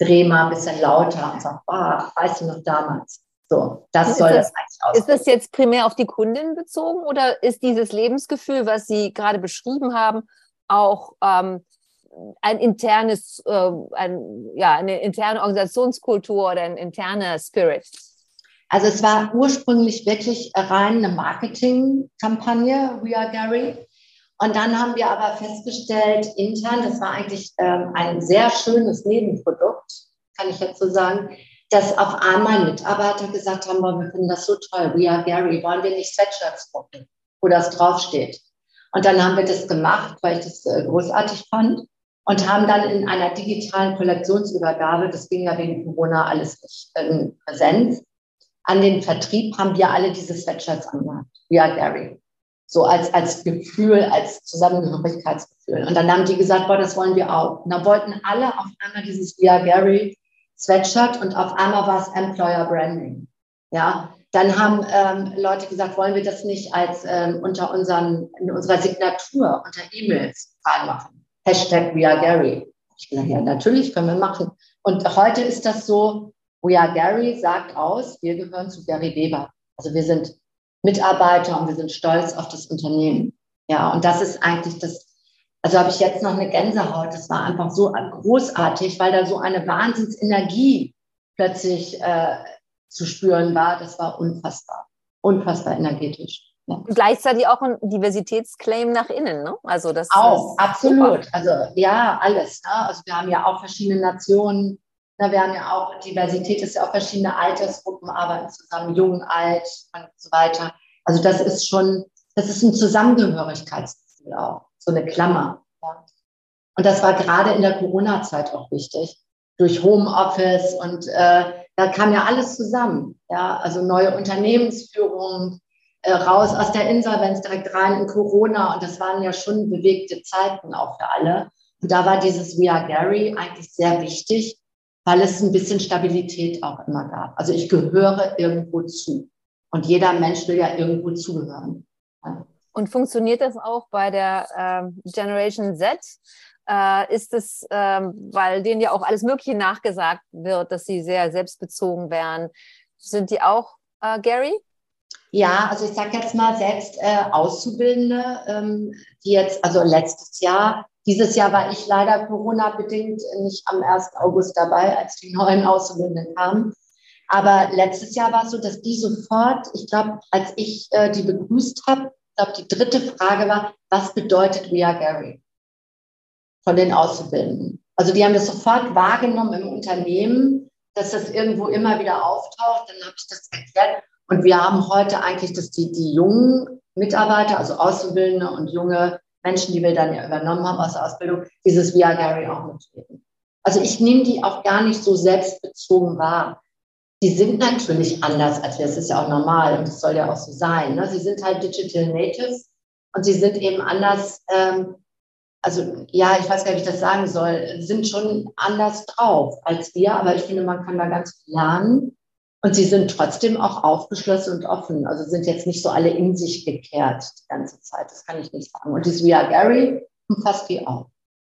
Speaker 4: Dreh mal ein bisschen lauter und sag, ah, weißt du noch damals? So, das ist soll das, das eigentlich
Speaker 2: aussehen. Ist das jetzt primär auf die Kundin bezogen oder ist dieses Lebensgefühl, was Sie gerade beschrieben haben, auch ähm, ein internes, äh, ein, ja, eine interne Organisationskultur oder ein interner Spirit?
Speaker 4: Also es war ursprünglich wirklich rein eine Marketingkampagne, We Are Gary. Und dann haben wir aber festgestellt, intern, das war eigentlich ähm, ein sehr schönes Nebenprodukt, kann ich jetzt so sagen, dass auf einmal Mitarbeiter gesagt haben, wir finden das so toll, We Are Gary, wollen wir nicht Sweatshirts drucken, wo das draufsteht. Und dann haben wir das gemacht, weil ich das äh, großartig fand. und haben dann in einer digitalen Kollektionsübergabe, das ging ja wegen Corona alles nicht in Präsenz, an den Vertrieb haben wir alle diese Sweatshirts angehabt. We are Gary. So als, als Gefühl, als Zusammengehörigkeitsgefühl. Und dann haben die gesagt, boah, das wollen wir auch. Und dann wollten alle auf einmal dieses We are Gary Sweatshirt und auf einmal war es Employer Branding. Ja, dann haben ähm, Leute gesagt, wollen wir das nicht als ähm, unter unseren, in unserer Signatur, unter E-Mails machen? Hashtag We are Gary. Ich gesagt, ja, natürlich können wir machen. Und heute ist das so, We are Gary sagt aus, wir gehören zu Gary Weber. Also wir sind Mitarbeiter und wir sind stolz auf das Unternehmen. Ja, und das ist eigentlich das, also habe ich jetzt noch eine Gänsehaut. Das war einfach so großartig, weil da so eine Wahnsinnsenergie plötzlich äh, zu spüren war. Das war unfassbar, unfassbar energetisch.
Speaker 2: Ja. Gleichzeitig auch ein Diversitätsclaim nach innen, ne?
Speaker 4: Also das auch absolut. Super. Also ja, alles. Ne? Also wir haben ja auch verschiedene Nationen, na, wir haben ja auch, Diversität ist ja auch verschiedene Altersgruppen arbeiten zusammen, jung, alt und so weiter. Also das ist schon, das ist ein Zusammengehörigkeitsgefühl auch, so eine Klammer. Ja. Und das war gerade in der Corona-Zeit auch wichtig, durch Homeoffice und äh, da kam ja alles zusammen. Ja, also neue Unternehmensführung, äh, raus aus der Insolvenz direkt rein in Corona und das waren ja schon bewegte Zeiten auch für alle. Und da war dieses We Are Gary eigentlich sehr wichtig, weil es ein bisschen Stabilität auch immer gab. Also ich gehöre irgendwo zu. Und jeder Mensch will ja irgendwo zugehören. Ja.
Speaker 2: Und funktioniert das auch bei der ähm, Generation Z? Äh, ist es, ähm, weil denen ja auch alles Mögliche nachgesagt wird, dass sie sehr selbstbezogen wären. Sind die auch äh, Gary?
Speaker 4: Ja, also ich sage jetzt mal selbst äh, Auszubildende, ähm, die jetzt, also letztes Jahr dieses Jahr war ich leider Corona-bedingt nicht am 1. August dabei, als die neuen Auszubildenden kamen. Aber letztes Jahr war es so, dass die sofort, ich glaube, als ich äh, die begrüßt habe, ich glaube, die dritte Frage war, was bedeutet We Are Gary? Von den Auszubildenden. Also die haben das sofort wahrgenommen im Unternehmen, dass das irgendwo immer wieder auftaucht. Dann habe ich das erklärt. Und wir haben heute eigentlich, dass die, die jungen Mitarbeiter, also Auszubildende und junge Menschen, die wir dann ja übernommen haben aus der Ausbildung, dieses Via Gary auch mitreden. Also ich nehme die auch gar nicht so selbstbezogen wahr. Die sind natürlich anders als wir. Das ist ja auch normal und das soll ja auch so sein. Ne? Sie sind halt Digital Natives und sie sind eben anders, ähm, also ja, ich weiß gar nicht, wie ich das sagen soll, sind schon anders drauf als wir, aber ich finde, man kann da ganz viel lernen. Und sie sind trotzdem auch aufgeschlossen und offen. Also sind jetzt nicht so alle in sich gekehrt die ganze Zeit. Das kann ich nicht sagen. Und dieses We Are Gary umfasst die auch.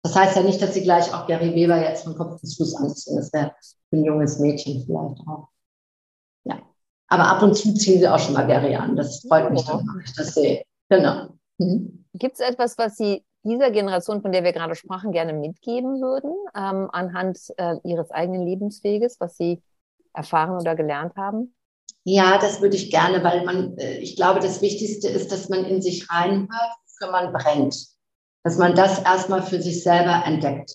Speaker 4: Das heißt ja nicht, dass sie gleich auch Gary Weber jetzt von Kopf bis Fuß anziehen. Das wäre ein junges Mädchen vielleicht auch. Ja. Aber ab und zu ziehen sie auch schon mal Gary an. Das freut mich dann, wenn ich das sehe. Genau.
Speaker 2: Mhm. Gibt es etwas, was Sie dieser Generation, von der wir gerade sprachen, gerne mitgeben würden, ähm, anhand äh, Ihres eigenen Lebensweges, was Sie erfahren oder gelernt haben?
Speaker 4: Ja, das würde ich gerne, weil man, äh, ich glaube, das Wichtigste ist, dass man in sich reinhört, wofür man brennt. Dass man das erstmal für sich selber entdeckt.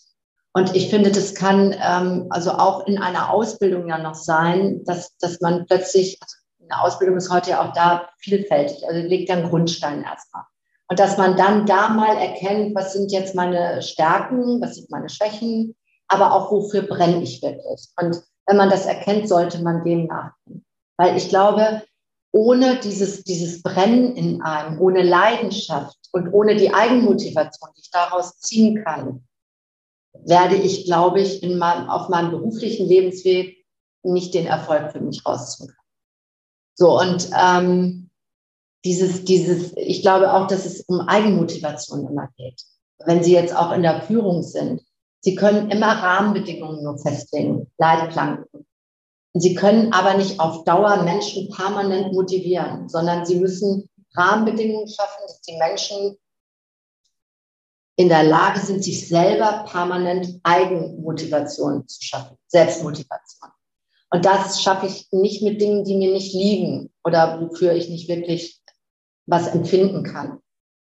Speaker 4: Und ich finde, das kann ähm, also auch in einer Ausbildung ja noch sein, dass, dass man plötzlich, also eine Ausbildung ist heute ja auch da vielfältig, also legt einen Grundstein erstmal. Und dass man dann da mal erkennt, was sind jetzt meine Stärken, was sind meine Schwächen, aber auch wofür brenne ich wirklich. Und wenn man das erkennt, sollte man dem nachgehen. Weil ich glaube, ohne dieses, dieses Brennen in einem, ohne Leidenschaft und ohne die Eigenmotivation, die ich daraus ziehen kann, werde ich, glaube ich, in meinem, auf meinem beruflichen Lebensweg nicht den Erfolg für mich rausziehen können. So, und ähm, dieses, dieses, ich glaube auch, dass es um Eigenmotivation immer geht. Wenn Sie jetzt auch in der Führung sind, Sie können immer Rahmenbedingungen nur festlegen, Leitplanken. Sie können aber nicht auf Dauer Menschen permanent motivieren, sondern sie müssen Rahmenbedingungen schaffen, dass die Menschen in der Lage sind, sich selber permanent Eigenmotivation zu schaffen, Selbstmotivation. Und das schaffe ich nicht mit Dingen, die mir nicht liegen oder wofür ich nicht wirklich was empfinden kann.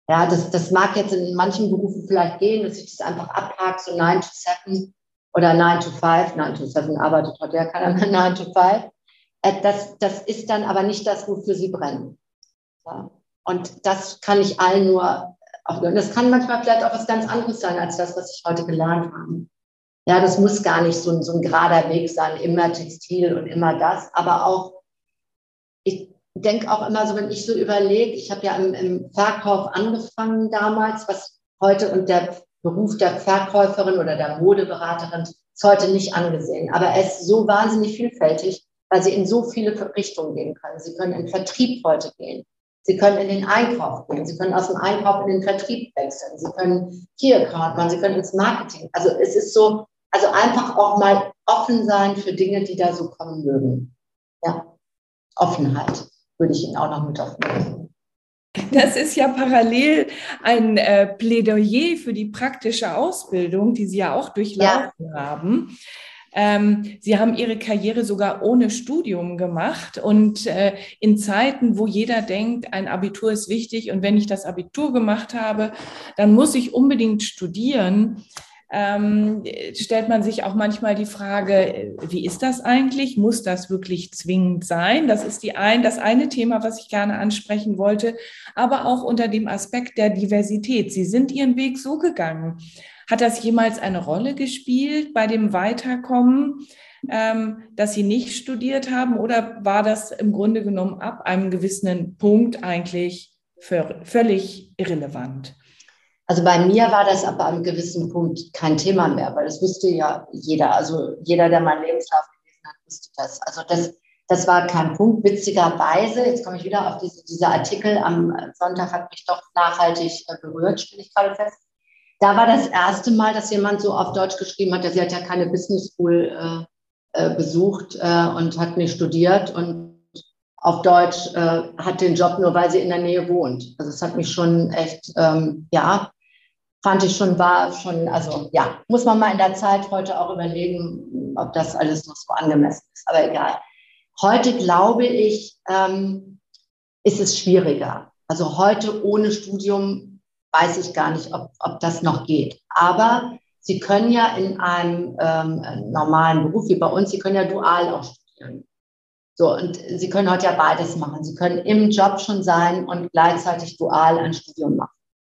Speaker 4: Ja, das, das mag jetzt in manchen Berufen vielleicht gehen, dass ich das einfach abhake, so 9 to 7 oder 9 to 5. 9 to 7 arbeitet heute ja keiner mehr 9 to 5. Äh, das, das ist dann aber nicht das, wofür sie brennen. Und das kann ich allen nur Und das kann manchmal vielleicht auch was ganz anderes sein als das, was ich heute gelernt habe. Ja, das muss gar nicht so ein, so ein gerader Weg sein, immer Textil und immer das, aber auch, denke auch immer so, wenn ich so überlege, ich habe ja im, im Verkauf angefangen damals, was heute und der Beruf der Verkäuferin oder der Modeberaterin ist heute nicht angesehen. Aber er ist so wahnsinnig vielfältig, weil sie in so viele Richtungen gehen können. Sie können in Vertrieb heute gehen. Sie können in den Einkauf gehen. Sie können aus dem Einkauf in den Vertrieb wechseln. Sie können Key Account machen. Sie können ins Marketing. Also es ist so, also einfach auch mal offen sein für Dinge, die da so kommen mögen. Ja, Offenheit würde ich Ihnen auch noch mit auf den Weg
Speaker 3: das ist ja parallel ein äh, Plädoyer für die praktische Ausbildung, die Sie ja auch durchlaufen ja. haben. Ähm, Sie haben Ihre Karriere sogar ohne Studium gemacht und äh, in Zeiten, wo jeder denkt, ein Abitur ist wichtig und wenn ich das Abitur gemacht habe, dann muss ich unbedingt studieren ähm, stellt man sich auch manchmal die Frage, wie ist das eigentlich? Muss das wirklich zwingend sein? Das ist die ein, das eine Thema, was ich gerne ansprechen wollte, aber auch unter dem Aspekt der Diversität. Sie sind Ihren Weg so gegangen. Hat das jemals eine Rolle gespielt bei dem Weiterkommen, ähm, dass Sie nicht studiert haben oder war das im Grunde genommen ab einem gewissen Punkt eigentlich völlig irrelevant?
Speaker 4: Also bei mir war das ab einem gewissen Punkt kein Thema mehr, weil das wusste ja jeder. Also jeder, der meinen Lebenslauf gelesen hat, wusste das. Also das, das war kein Punkt. Witzigerweise, jetzt komme ich wieder auf diese, diese Artikel, am Sonntag hat mich doch nachhaltig äh, berührt, stelle ich gerade fest. Da war das erste Mal, dass jemand so auf Deutsch geschrieben hat, dass sie hat ja keine Business School äh, äh, besucht äh, und hat nicht studiert und auf Deutsch äh, hat den Job nur, weil sie in der Nähe wohnt. Also es hat mich schon echt, ähm, ja, fand ich schon, war schon, also ja, muss man mal in der Zeit heute auch überlegen, ob das alles noch so angemessen ist. Aber egal. Heute glaube ich, ähm, ist es schwieriger. Also heute ohne Studium weiß ich gar nicht, ob, ob das noch geht. Aber Sie können ja in einem ähm, normalen Beruf wie bei uns, Sie können ja dual auch studieren. So, und Sie können heute ja beides machen. Sie können im Job schon sein und gleichzeitig dual ein Studium machen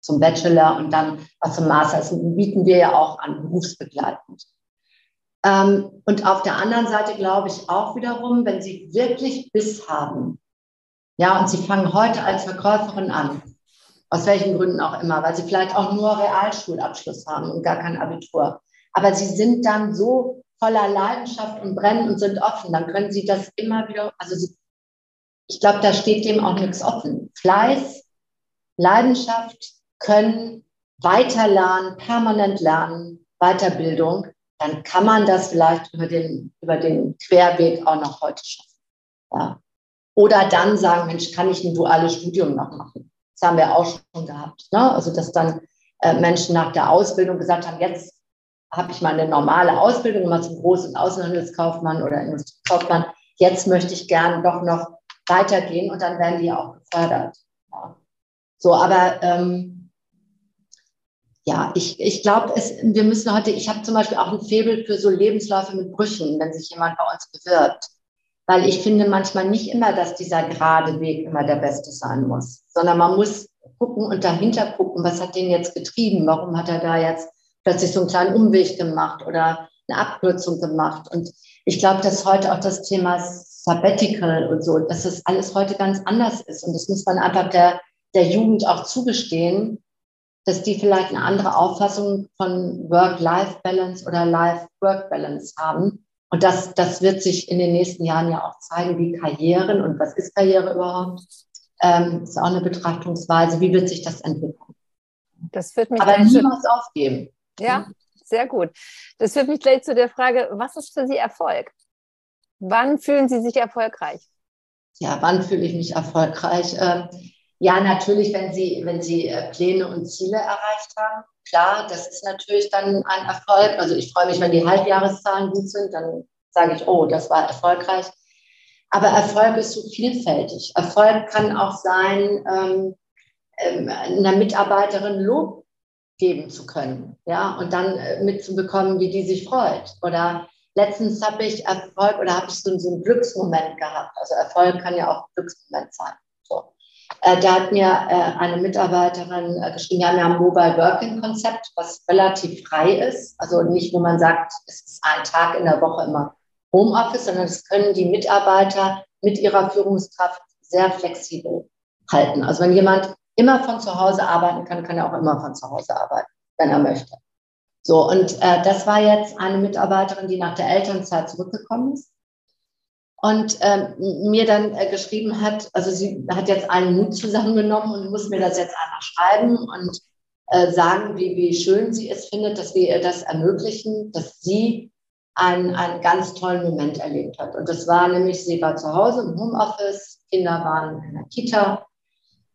Speaker 4: zum Bachelor und dann was zum Master. Das bieten wir ja auch an, berufsbegleitend. Ähm, und auf der anderen Seite glaube ich auch wiederum, wenn Sie wirklich Biss haben, ja, und Sie fangen heute als Verkäuferin an, aus welchen Gründen auch immer, weil Sie vielleicht auch nur Realschulabschluss haben und gar kein Abitur. Aber Sie sind dann so voller Leidenschaft und brennen und sind offen, dann können Sie das immer wieder, also Sie, ich glaube, da steht dem auch nichts offen. Fleiß, Leidenschaft, können weiter lernen, permanent lernen, Weiterbildung, dann kann man das vielleicht über den, über den Querweg auch noch heute schaffen. Ja. Oder dann sagen, Mensch, kann ich ein duales Studium noch machen? Das haben wir auch schon gehabt. Ne? Also, dass dann äh, Menschen nach der Ausbildung gesagt haben, jetzt habe ich mal eine normale Ausbildung, mal zum Groß- und Außenhandelskaufmann oder Industriekaufmann. Jetzt möchte ich gern doch noch weitergehen und dann werden die auch gefördert. Ja. So, aber ähm, ja, ich, ich glaube, wir müssen heute, ich habe zum Beispiel auch ein Faible für so Lebensläufe mit Brüchen, wenn sich jemand bei uns bewirbt. Weil ich finde manchmal nicht immer, dass dieser gerade Weg immer der beste sein muss, sondern man muss gucken und dahinter gucken, was hat den jetzt getrieben? Warum hat er da jetzt plötzlich so einen kleinen Umweg gemacht oder eine Abkürzung gemacht? Und ich glaube, dass heute auch das Thema Sabbatical und so, dass das alles heute ganz anders ist. Und das muss man einfach der, der Jugend auch zugestehen, dass die vielleicht eine andere Auffassung von Work-Life-Balance oder Life-Work-Balance haben. Und das, das wird sich in den nächsten Jahren ja auch zeigen, wie Karrieren und was ist Karriere überhaupt, ähm, ist auch eine Betrachtungsweise, wie wird sich das entwickeln.
Speaker 2: Das führt mich
Speaker 4: Aber niemals aufgeben.
Speaker 2: Ja, sehr gut. Das führt mich gleich zu der Frage, was ist für Sie Erfolg? Wann fühlen Sie sich erfolgreich?
Speaker 4: Ja, wann fühle ich mich erfolgreich? Ähm, ja, natürlich, wenn Sie, wenn Sie äh, Pläne und Ziele erreicht haben. Klar, das ist natürlich dann ein Erfolg. Also ich freue mich, wenn die Halbjahreszahlen gut sind, dann sage ich, oh, das war erfolgreich. Aber Erfolg ist so vielfältig. Erfolg kann auch sein, ähm, ähm einer Mitarbeiterin Lob geben zu können, ja, und dann äh, mitzubekommen, wie die sich freut. Oder letztens habe ich Erfolg oder habe ich so, einen Glücksmoment gehabt. Also Erfolg kann ja auch ein Glücksmoment sein. So. Äh, da hat mir äh, eine Mitarbeiterin geschrieben, wir haben ja ein Mobile Working Konzept, was relativ frei ist. Also nicht, wo man sagt, es ist ein Tag in der Woche immer Homeoffice, sondern es können die Mitarbeiter mit ihrer Führungskraft sehr flexibel halten. Also wenn jemand immer von zu Hause arbeiten kann, kann er auch immer von zu Hause arbeiten, wenn er möchte. So, und äh, das war jetzt eine Mitarbeiterin, die nach der Elternzeit zurückgekommen ist und ähm, mir dann äh, geschrieben hat, also sie hat jetzt einen Mut zusammengenommen und muss mir das jetzt einmal schreiben und äh, sagen, wie, wie schön sie es findet, dass wir ihr das ermöglichen, dass sie einen, einen ganz tollen Moment erlebt hat. Und das war nämlich, sie war zu Hause im Homeoffice, Kinder waren in der Kita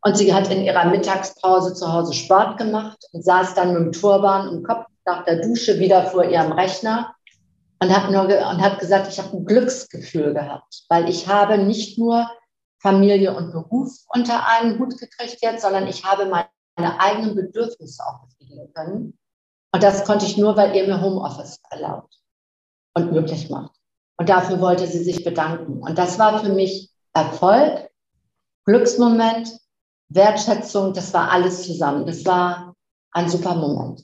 Speaker 4: und sie hat in ihrer Mittagspause zu Hause Sport gemacht und saß dann mit dem Turban im Kopf nach der Dusche wieder vor ihrem Rechner und hat, nur und hat gesagt, ich habe ein Glücksgefühl gehabt, weil ich habe nicht nur Familie und Beruf unter einen Hut gekriegt jetzt, sondern ich habe meine eigenen Bedürfnisse auch befriedigen können. Und das konnte ich nur, weil ihr mir Homeoffice erlaubt und möglich macht. Und dafür wollte sie sich bedanken. Und das war für mich Erfolg, Glücksmoment, Wertschätzung, das war alles zusammen. Das war ein super Moment.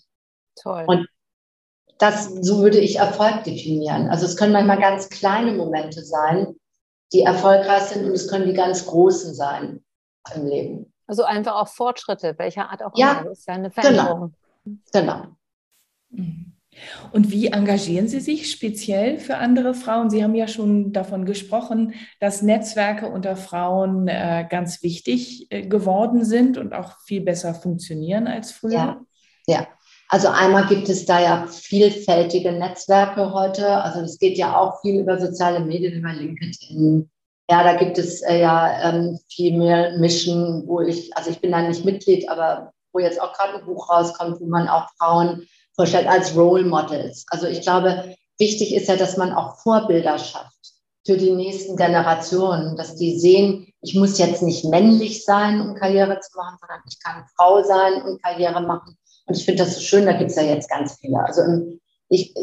Speaker 4: Toll. Und das, so würde ich Erfolg definieren. Also es können manchmal ganz kleine Momente sein, die erfolgreich sind und es können die ganz großen sein im Leben.
Speaker 2: Also einfach auch Fortschritte, welcher Art auch
Speaker 4: ja, immer. Das ist ja eine Veränderung. Genau. genau.
Speaker 3: Mhm. Und wie engagieren Sie sich speziell für andere Frauen? Sie haben ja schon davon gesprochen, dass Netzwerke unter Frauen äh, ganz wichtig äh, geworden sind und auch viel besser funktionieren als früher.
Speaker 4: Ja, ja. Also einmal gibt es da ja vielfältige Netzwerke heute. Also es geht ja auch viel über soziale Medien, über LinkedIn. Ja, da gibt es äh, ja ähm, Female Mission, wo ich, also ich bin da nicht Mitglied, aber wo jetzt auch gerade ein Buch rauskommt, wo man auch Frauen vorstellt als Role Models. Also ich glaube, wichtig ist ja, dass man auch Vorbilder schafft für die nächsten Generationen, dass die sehen, ich muss jetzt nicht männlich sein, um Karriere zu machen, sondern ich kann Frau sein und Karriere machen. Und ich finde das so schön, da gibt es ja jetzt ganz viele. Also ich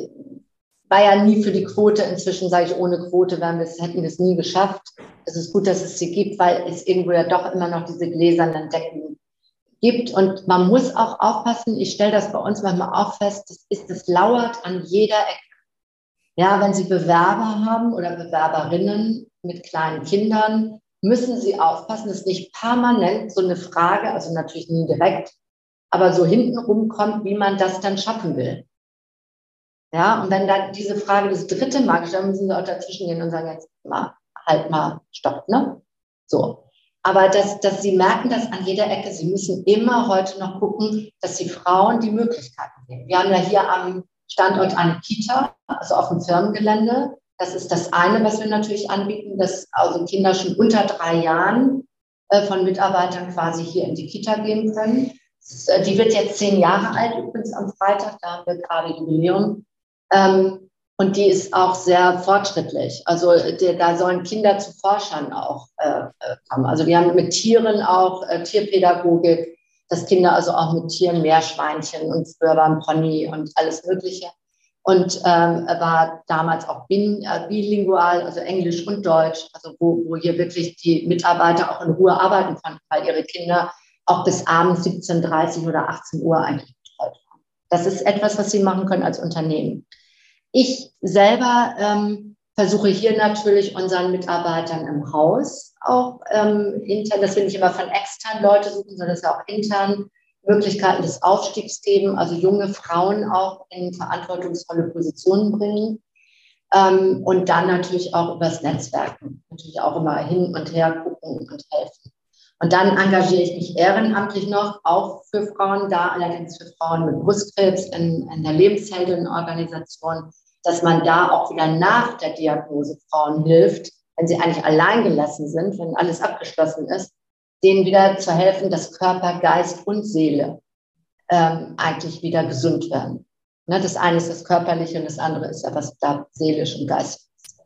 Speaker 4: war ja nie für die Quote. Inzwischen sage ich, ohne Quote wären wir hätten wir es nie geschafft. Es ist gut, dass es sie gibt, weil es irgendwo ja doch immer noch diese gläsernen Decken gibt. Und man muss auch aufpassen, ich stelle das bei uns manchmal auch fest, das ist, es lauert an jeder Ecke. Ja, wenn Sie Bewerber haben oder Bewerberinnen mit kleinen Kindern, müssen Sie aufpassen, dass nicht permanent so eine Frage, also natürlich nie direkt, aber so hintenrum kommt, wie man das dann schaffen will. Ja, und wenn dann diese Frage das dritte Mal gestellt, müssen Sie auch dazwischen gehen und sagen, jetzt mal, halt mal, stopp, ne? So. Aber dass, dass sie merken das an jeder Ecke. Sie müssen immer heute noch gucken, dass sie Frauen die Möglichkeiten geben. Wir haben ja hier am Standort eine Kita, also auf dem Firmengelände. Das ist das eine, was wir natürlich anbieten, dass also Kinder schon unter drei Jahren äh, von Mitarbeitern quasi hier in die Kita gehen können. Äh, die wird jetzt zehn Jahre alt, übrigens am Freitag, da haben wir gerade Jubiläum. Ähm, und die ist auch sehr fortschrittlich. Also die, da sollen Kinder zu Forschern auch äh, äh, kommen. Also wir haben mit Tieren auch äh, Tierpädagogik, dass Kinder also auch mit Tieren, Meerschweinchen und früher war ein Pony und alles Mögliche. Und ähm, war damals auch bin, äh, bilingual, also Englisch und Deutsch, also wo, wo hier wirklich die Mitarbeiter auch in Ruhe arbeiten konnten, weil ihre Kinder auch bis abends 17.30 oder 18 Uhr eigentlich betreut waren. Das ist etwas, was sie machen können als Unternehmen. Ich selber ähm, versuche hier natürlich unseren Mitarbeitern im Haus auch ähm, intern, dass wir nicht immer von extern Leute suchen, sondern dass wir auch intern Möglichkeiten des Aufstiegs geben, also junge Frauen auch in verantwortungsvolle Positionen bringen. Ähm, und dann natürlich auch übers Netzwerken, natürlich auch immer hin und her gucken und helfen. Und dann engagiere ich mich ehrenamtlich noch, auch für Frauen da, allerdings für Frauen mit Brustkrebs in, in der Lebensheldenorganisation dass man da auch wieder nach der Diagnose Frauen hilft, wenn sie eigentlich allein gelassen sind, wenn alles abgeschlossen ist, denen wieder zu helfen, dass Körper, Geist und Seele ähm, eigentlich wieder gesund werden. Ne, das eine ist das Körperliche und das andere ist ja, was da seelisch und geistig ist.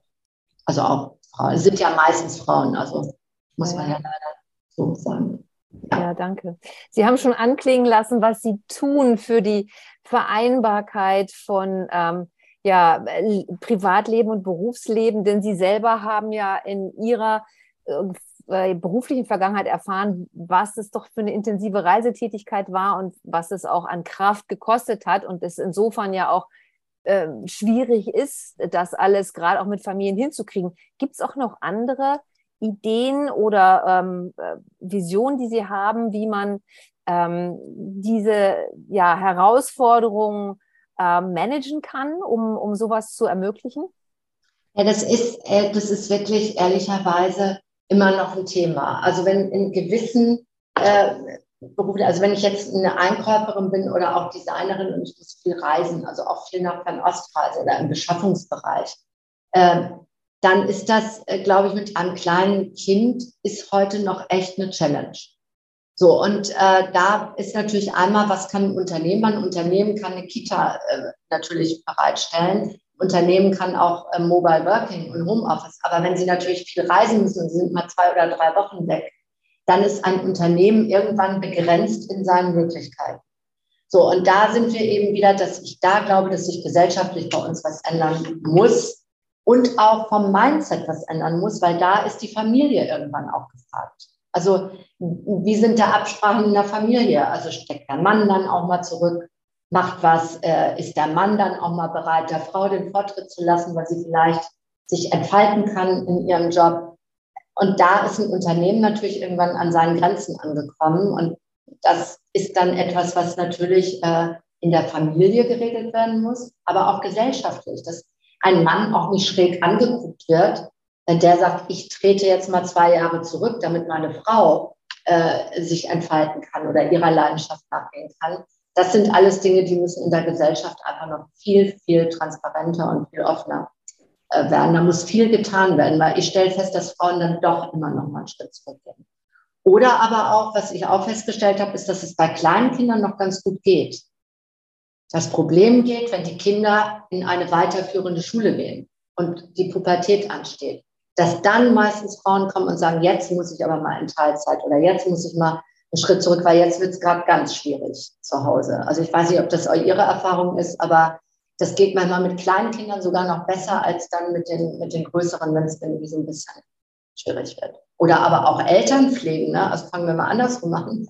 Speaker 4: Also auch Frauen. Es sind ja meistens Frauen, also muss man ja leider so sagen.
Speaker 2: Ja. ja, danke. Sie haben schon anklingen lassen, was Sie tun für die Vereinbarkeit von ähm, ja, Privatleben und Berufsleben, denn Sie selber haben ja in Ihrer äh, äh, beruflichen Vergangenheit erfahren, was es doch für eine intensive Reisetätigkeit war und was es auch an Kraft gekostet hat und es insofern ja auch äh, schwierig ist, das alles gerade auch mit Familien hinzukriegen. Gibt es auch noch andere Ideen oder ähm, äh, Visionen, die Sie haben, wie man ähm, diese ja, Herausforderungen äh, managen kann, um, um sowas zu ermöglichen?
Speaker 4: Ja, das ist, äh, das ist wirklich ehrlicherweise immer noch ein Thema. Also wenn in gewissen äh, Berufen, also wenn ich jetzt eine Einkäuferin bin oder auch Designerin und ich muss viel reisen, also auch viel nach Fernostreise oder im Beschaffungsbereich, äh, dann ist das, äh, glaube ich, mit einem kleinen Kind ist heute noch echt eine Challenge. So, und äh, da ist natürlich einmal, was kann ein Unternehmen? Ein Unternehmen kann eine Kita äh, natürlich bereitstellen. Unternehmen kann auch äh, Mobile Working und Homeoffice. Aber wenn sie natürlich viel reisen müssen und sind mal zwei oder drei Wochen weg, dann ist ein Unternehmen irgendwann begrenzt in seinen Möglichkeiten. So, und da sind wir eben wieder, dass ich da glaube, dass sich gesellschaftlich bei uns was ändern muss und auch vom Mindset was ändern muss, weil da ist die Familie irgendwann auch gefragt. Also, wie sind da Absprachen in der Familie? Also steckt der Mann dann auch mal zurück? macht was, äh, ist der Mann dann auch mal bereit, der Frau den Vortritt zu lassen, weil sie vielleicht sich entfalten kann in ihrem Job. Und da ist ein Unternehmen natürlich irgendwann an seinen Grenzen angekommen. Und das ist dann etwas, was natürlich äh, in der Familie geregelt werden muss, aber auch gesellschaftlich, dass ein Mann auch nicht schräg angeguckt wird, äh, der sagt, ich trete jetzt mal zwei Jahre zurück, damit meine Frau äh, sich entfalten kann oder ihrer Leidenschaft nachgehen kann, das sind alles Dinge, die müssen in der Gesellschaft einfach noch viel, viel transparenter und viel offener äh, werden. Da muss viel getan werden, weil ich stelle fest, dass Frauen dann doch immer noch mal einen Schritt zurückgehen. Oder aber auch, was ich auch festgestellt habe, ist, dass es bei kleinen Kindern noch ganz gut geht. Das Problem geht, wenn die Kinder in eine weiterführende Schule gehen und die Pubertät ansteht, dass dann meistens Frauen kommen und sagen, jetzt muss ich aber mal in Teilzeit oder jetzt muss ich mal einen Schritt zurück, weil jetzt wird es gerade ganz schwierig zu Hause. Also ich weiß nicht, ob das Ihre Erfahrung ist, aber das geht manchmal mit kleinen Kindern sogar noch besser als dann mit den, mit den größeren, wenn es irgendwie so ein bisschen schwierig wird. Oder aber auch Eltern pflegen. Ne? Also fangen wir mal andersrum an.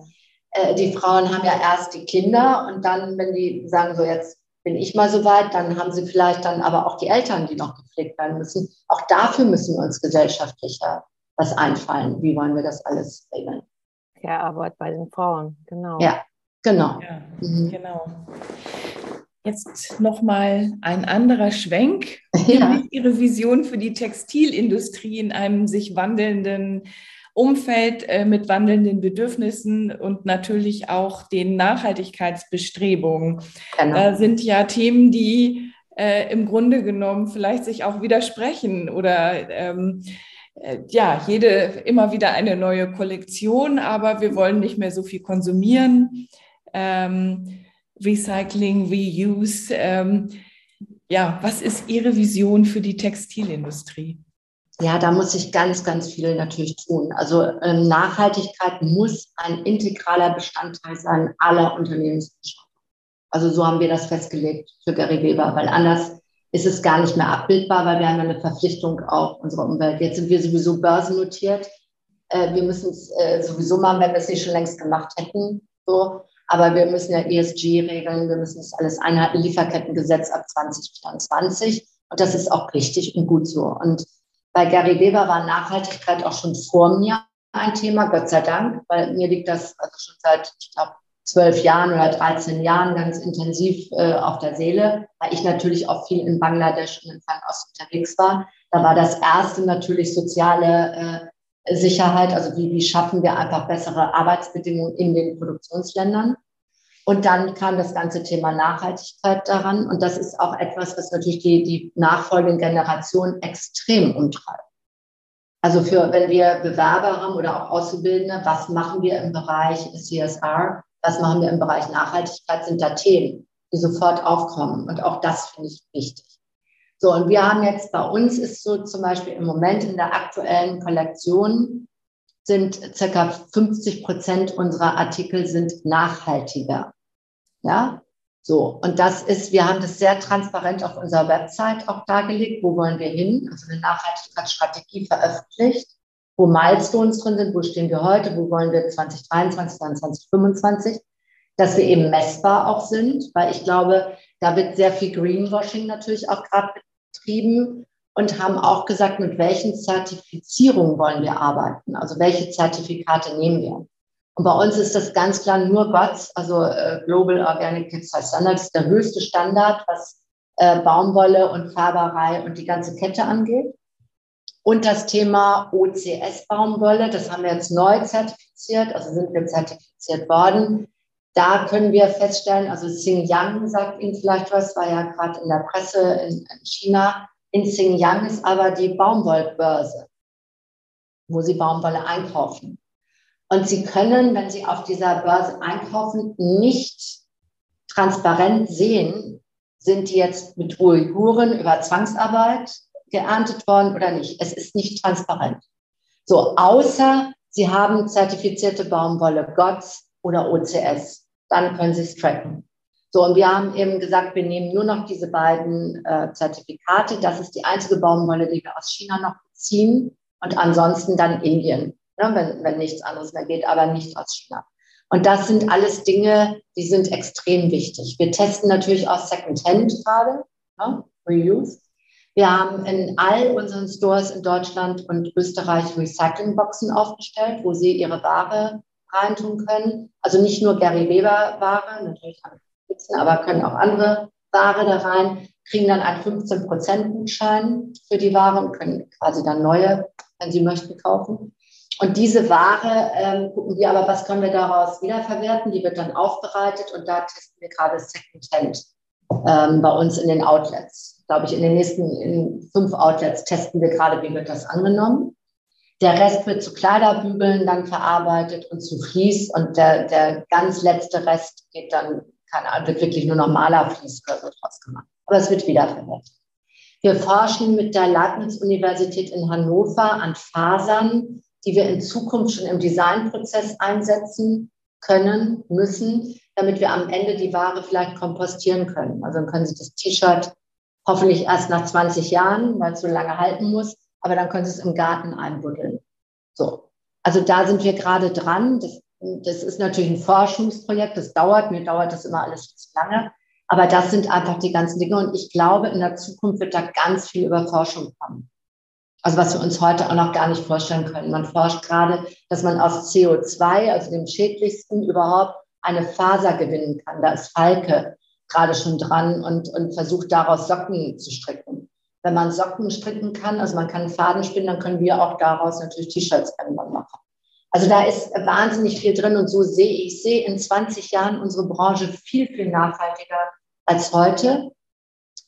Speaker 4: Äh, die Frauen haben ja erst die Kinder und dann, wenn die sagen, so jetzt bin ich mal so weit, dann haben sie vielleicht dann aber auch die Eltern, die noch gepflegt werden müssen. Auch dafür müssen wir uns gesellschaftlicher was einfallen. Wie wollen wir das alles regeln?
Speaker 2: Care-Arbeit bei den Frauen, genau.
Speaker 4: Ja, genau.
Speaker 3: Ja, mhm. genau. Jetzt nochmal ein anderer Schwenk. Ja. Ihre Vision für die Textilindustrie in einem sich wandelnden Umfeld äh, mit wandelnden Bedürfnissen und natürlich auch den Nachhaltigkeitsbestrebungen. Genau. Da sind ja Themen, die äh, im Grunde genommen vielleicht sich auch widersprechen oder ähm, äh, ja, jede immer wieder eine neue Kollektion, aber wir wollen nicht mehr so viel konsumieren. Ähm, Recycling, Reuse. Ähm, ja, was ist Ihre Vision für die Textilindustrie?
Speaker 4: Ja, da muss sich ganz, ganz viel natürlich tun. Also ähm, Nachhaltigkeit muss ein integraler Bestandteil sein aller Unternehmensbestände. Also so haben wir das festgelegt für Gary Weber, weil anders ist es gar nicht mehr abbildbar, weil wir haben eine Verpflichtung auf unsere Umwelt. Jetzt sind wir sowieso börsennotiert. Äh, wir müssen es äh, sowieso machen, wenn wir es nicht schon längst gemacht hätten. So. Aber wir müssen ja ESG regeln, wir müssen es alles einhalten, Lieferkettengesetz ab 2024. Und das ist auch richtig und gut so. Und bei Gary Weber war Nachhaltigkeit auch schon vor mir ein Thema, Gott sei Dank, weil mir liegt das also schon seit, ich glaube, zwölf Jahren oder 13 Jahren ganz intensiv äh, auf der Seele, weil ich natürlich auch viel in Bangladesch und in Fernost unterwegs war. Da war das erste natürlich soziale äh, Sicherheit, also wie, wie schaffen wir einfach bessere Arbeitsbedingungen in den Produktionsländern. Und dann kam das ganze Thema Nachhaltigkeit daran. Und das ist auch etwas, was natürlich die, die nachfolgenden Generationen extrem umtreibt. Also für, wenn wir Bewerber haben oder auch Auszubildende, was machen wir im Bereich CSR? was machen wir im Bereich Nachhaltigkeit, sind da Themen, die sofort aufkommen. Und auch das finde ich wichtig. So, und wir haben jetzt bei uns ist so zum Beispiel im Moment in der aktuellen Kollektion sind circa 50 Prozent unserer Artikel sind nachhaltiger. Ja, so. Und das ist, wir haben das sehr transparent auf unserer Website auch dargelegt. Wo wollen wir hin? Also eine Nachhaltigkeitsstrategie veröffentlicht. wo Milestones drin sind, wo stehen wir heute, wo wollen wir 2023, 2025, dass wir eben messbar auch sind, weil ich glaube, da wird sehr viel Greenwashing natürlich auch gerade betrieben und haben auch gesagt, mit welchen Zertifizierungen wollen wir arbeiten, also welche Zertifikate nehmen wir. Und bei uns ist das ganz klar nur GOTS, also äh, Global Organic Textile Standards, der höchste Standard, was äh, Baumwolle und Färberei und die ganze Kette angeht. Und das Thema OCS-Baumwolle, das haben wir jetzt neu zertifiziert, also sind wir zertifiziert worden. Da können wir feststellen, also Xinjiang sagt Ihnen vielleicht was, war ja gerade in der Presse in, in China. In Xinjiang ist aber die Baumwollbörse, wo Sie Baumwolle einkaufen. Und Sie können, wenn Sie auf dieser Börse einkaufen, nicht transparent sehen, sind die jetzt mit Uiguren über Zwangsarbeit geerntet worden oder nicht. Es ist nicht transparent. So, außer Sie haben zertifizierte Baumwolle, GOTS oder OCS. Dann können Sie es tracken. So, und wir haben eben gesagt, wir nehmen nur noch diese beiden äh, Zertifikate. Das ist die einzige Baumwolle, die wir aus China noch beziehen. Und ansonsten dann Indien, ne, wenn, wenn nichts anderes mehr geht, aber nicht aus China. Und das sind alles Dinge, die sind extrem wichtig. Wir testen natürlich auch Secondhand gerade, ne, Reuse. Wir haben in all unseren Stores in Deutschland und Österreich Recyclingboxen aufgestellt, wo Sie Ihre Ware reintun können. Also nicht nur Gary Weber Ware, natürlich Spitzen, aber können auch andere Ware da rein, kriegen dann einen 15% Gutschein für die Ware und können quasi dann neue, wenn sie möchten, kaufen. Und diese Ware ähm, gucken wir aber, was können wir daraus wiederverwerten? Die wird dann aufbereitet und da testen wir gerade Secondhand ähm, bei uns in den Outlets glaube ich, in den nächsten in fünf Outlets testen wir gerade, wie wird das angenommen. Der Rest wird zu Kleiderbügeln dann verarbeitet und zu Vlies und der, der ganz letzte Rest geht dann, Ahnung, wird wirklich nur normaler Vlies oder so draus gemacht. Aber es wird wiederverwertet. Wir forschen mit der Leibniz-Universität in Hannover an Fasern, die wir in Zukunft schon im Designprozess einsetzen können, müssen, damit wir am Ende die Ware vielleicht kompostieren können. Also dann können Sie das T-Shirt Hoffentlich erst nach 20 Jahren, weil es so lange halten muss. Aber dann können Sie es im Garten einbuddeln. So. Also da sind wir gerade dran. Das, das ist natürlich ein Forschungsprojekt. Das dauert. Mir dauert das immer alles zu lange. Aber das sind einfach die ganzen Dinge. Und ich glaube, in der Zukunft wird da ganz viel über Forschung kommen. Also was wir uns heute auch noch gar nicht vorstellen können. Man forscht gerade, dass man aus CO2, also dem schädlichsten überhaupt, eine Faser gewinnen kann. Da ist Falke gerade schon dran und, und versucht daraus Socken zu stricken. Wenn man Socken stricken kann, also man kann Faden spinnen, dann können wir auch daraus natürlich T-Shirts irgendwann machen. Also da ist wahnsinnig viel drin und so sehe ich sehe in 20 Jahren unsere Branche viel, viel nachhaltiger als heute.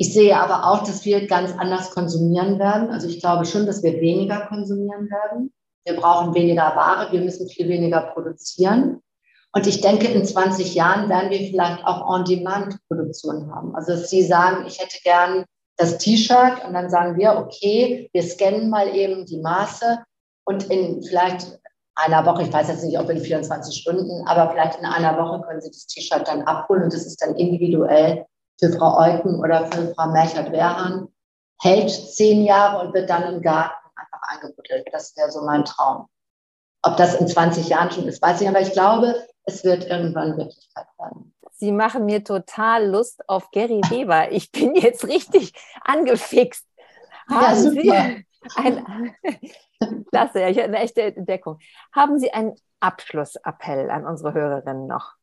Speaker 4: Ich sehe aber auch, dass wir ganz anders konsumieren werden. Also ich glaube schon, dass wir weniger konsumieren werden. Wir brauchen weniger Ware, wir müssen viel weniger produzieren. Und ich denke, in 20 Jahren werden wir vielleicht auch On-Demand-Produktion haben. Also, dass Sie sagen, ich hätte gern das T-Shirt und dann sagen wir, okay, wir scannen mal eben die Maße und in vielleicht einer Woche, ich weiß jetzt nicht, ob in 24 Stunden, aber vielleicht in einer Woche können Sie das T-Shirt dann abholen und das ist dann individuell für Frau Eucken oder für Frau Merchert-Wehrhahn. Hält zehn Jahre und wird dann im Garten einfach eingebuddelt. Das wäre so mein Traum. Ob das in 20 Jahren schon ist, weiß ich nicht, aber ich glaube, es wird irgendwann Wirklichkeit werden.
Speaker 2: Sie machen mir total Lust auf Gary Weber. Ich bin jetzt richtig angefixt. Haben ja, super. Sie ein, klasse, ja, eine echte Entdeckung. Haben Sie einen Abschlussappell an unsere Hörerinnen noch?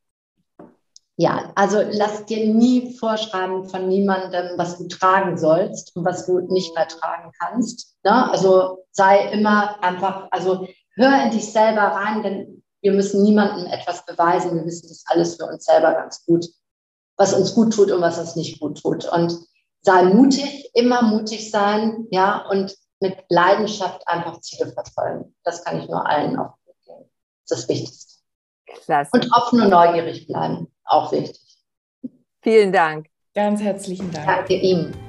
Speaker 4: Ja, also lass dir nie vorschreiben von niemandem, was du tragen sollst und was du nicht mehr tragen kannst. Ne? Also sei immer einfach, also hör in dich selber rein, denn wir müssen niemandem etwas beweisen. Wir wissen das alles für uns selber ganz gut, was uns gut tut und was uns nicht gut tut. Und sei mutig, immer mutig sein, ja, und mit Leidenschaft einfach Ziele verfolgen. Das kann ich nur allen auch geben. Das ist das Wichtigste. Klasse. Und offen und neugierig bleiben, auch wichtig.
Speaker 2: Vielen Dank.
Speaker 3: Ganz herzlichen Dank.
Speaker 4: Danke Ihnen.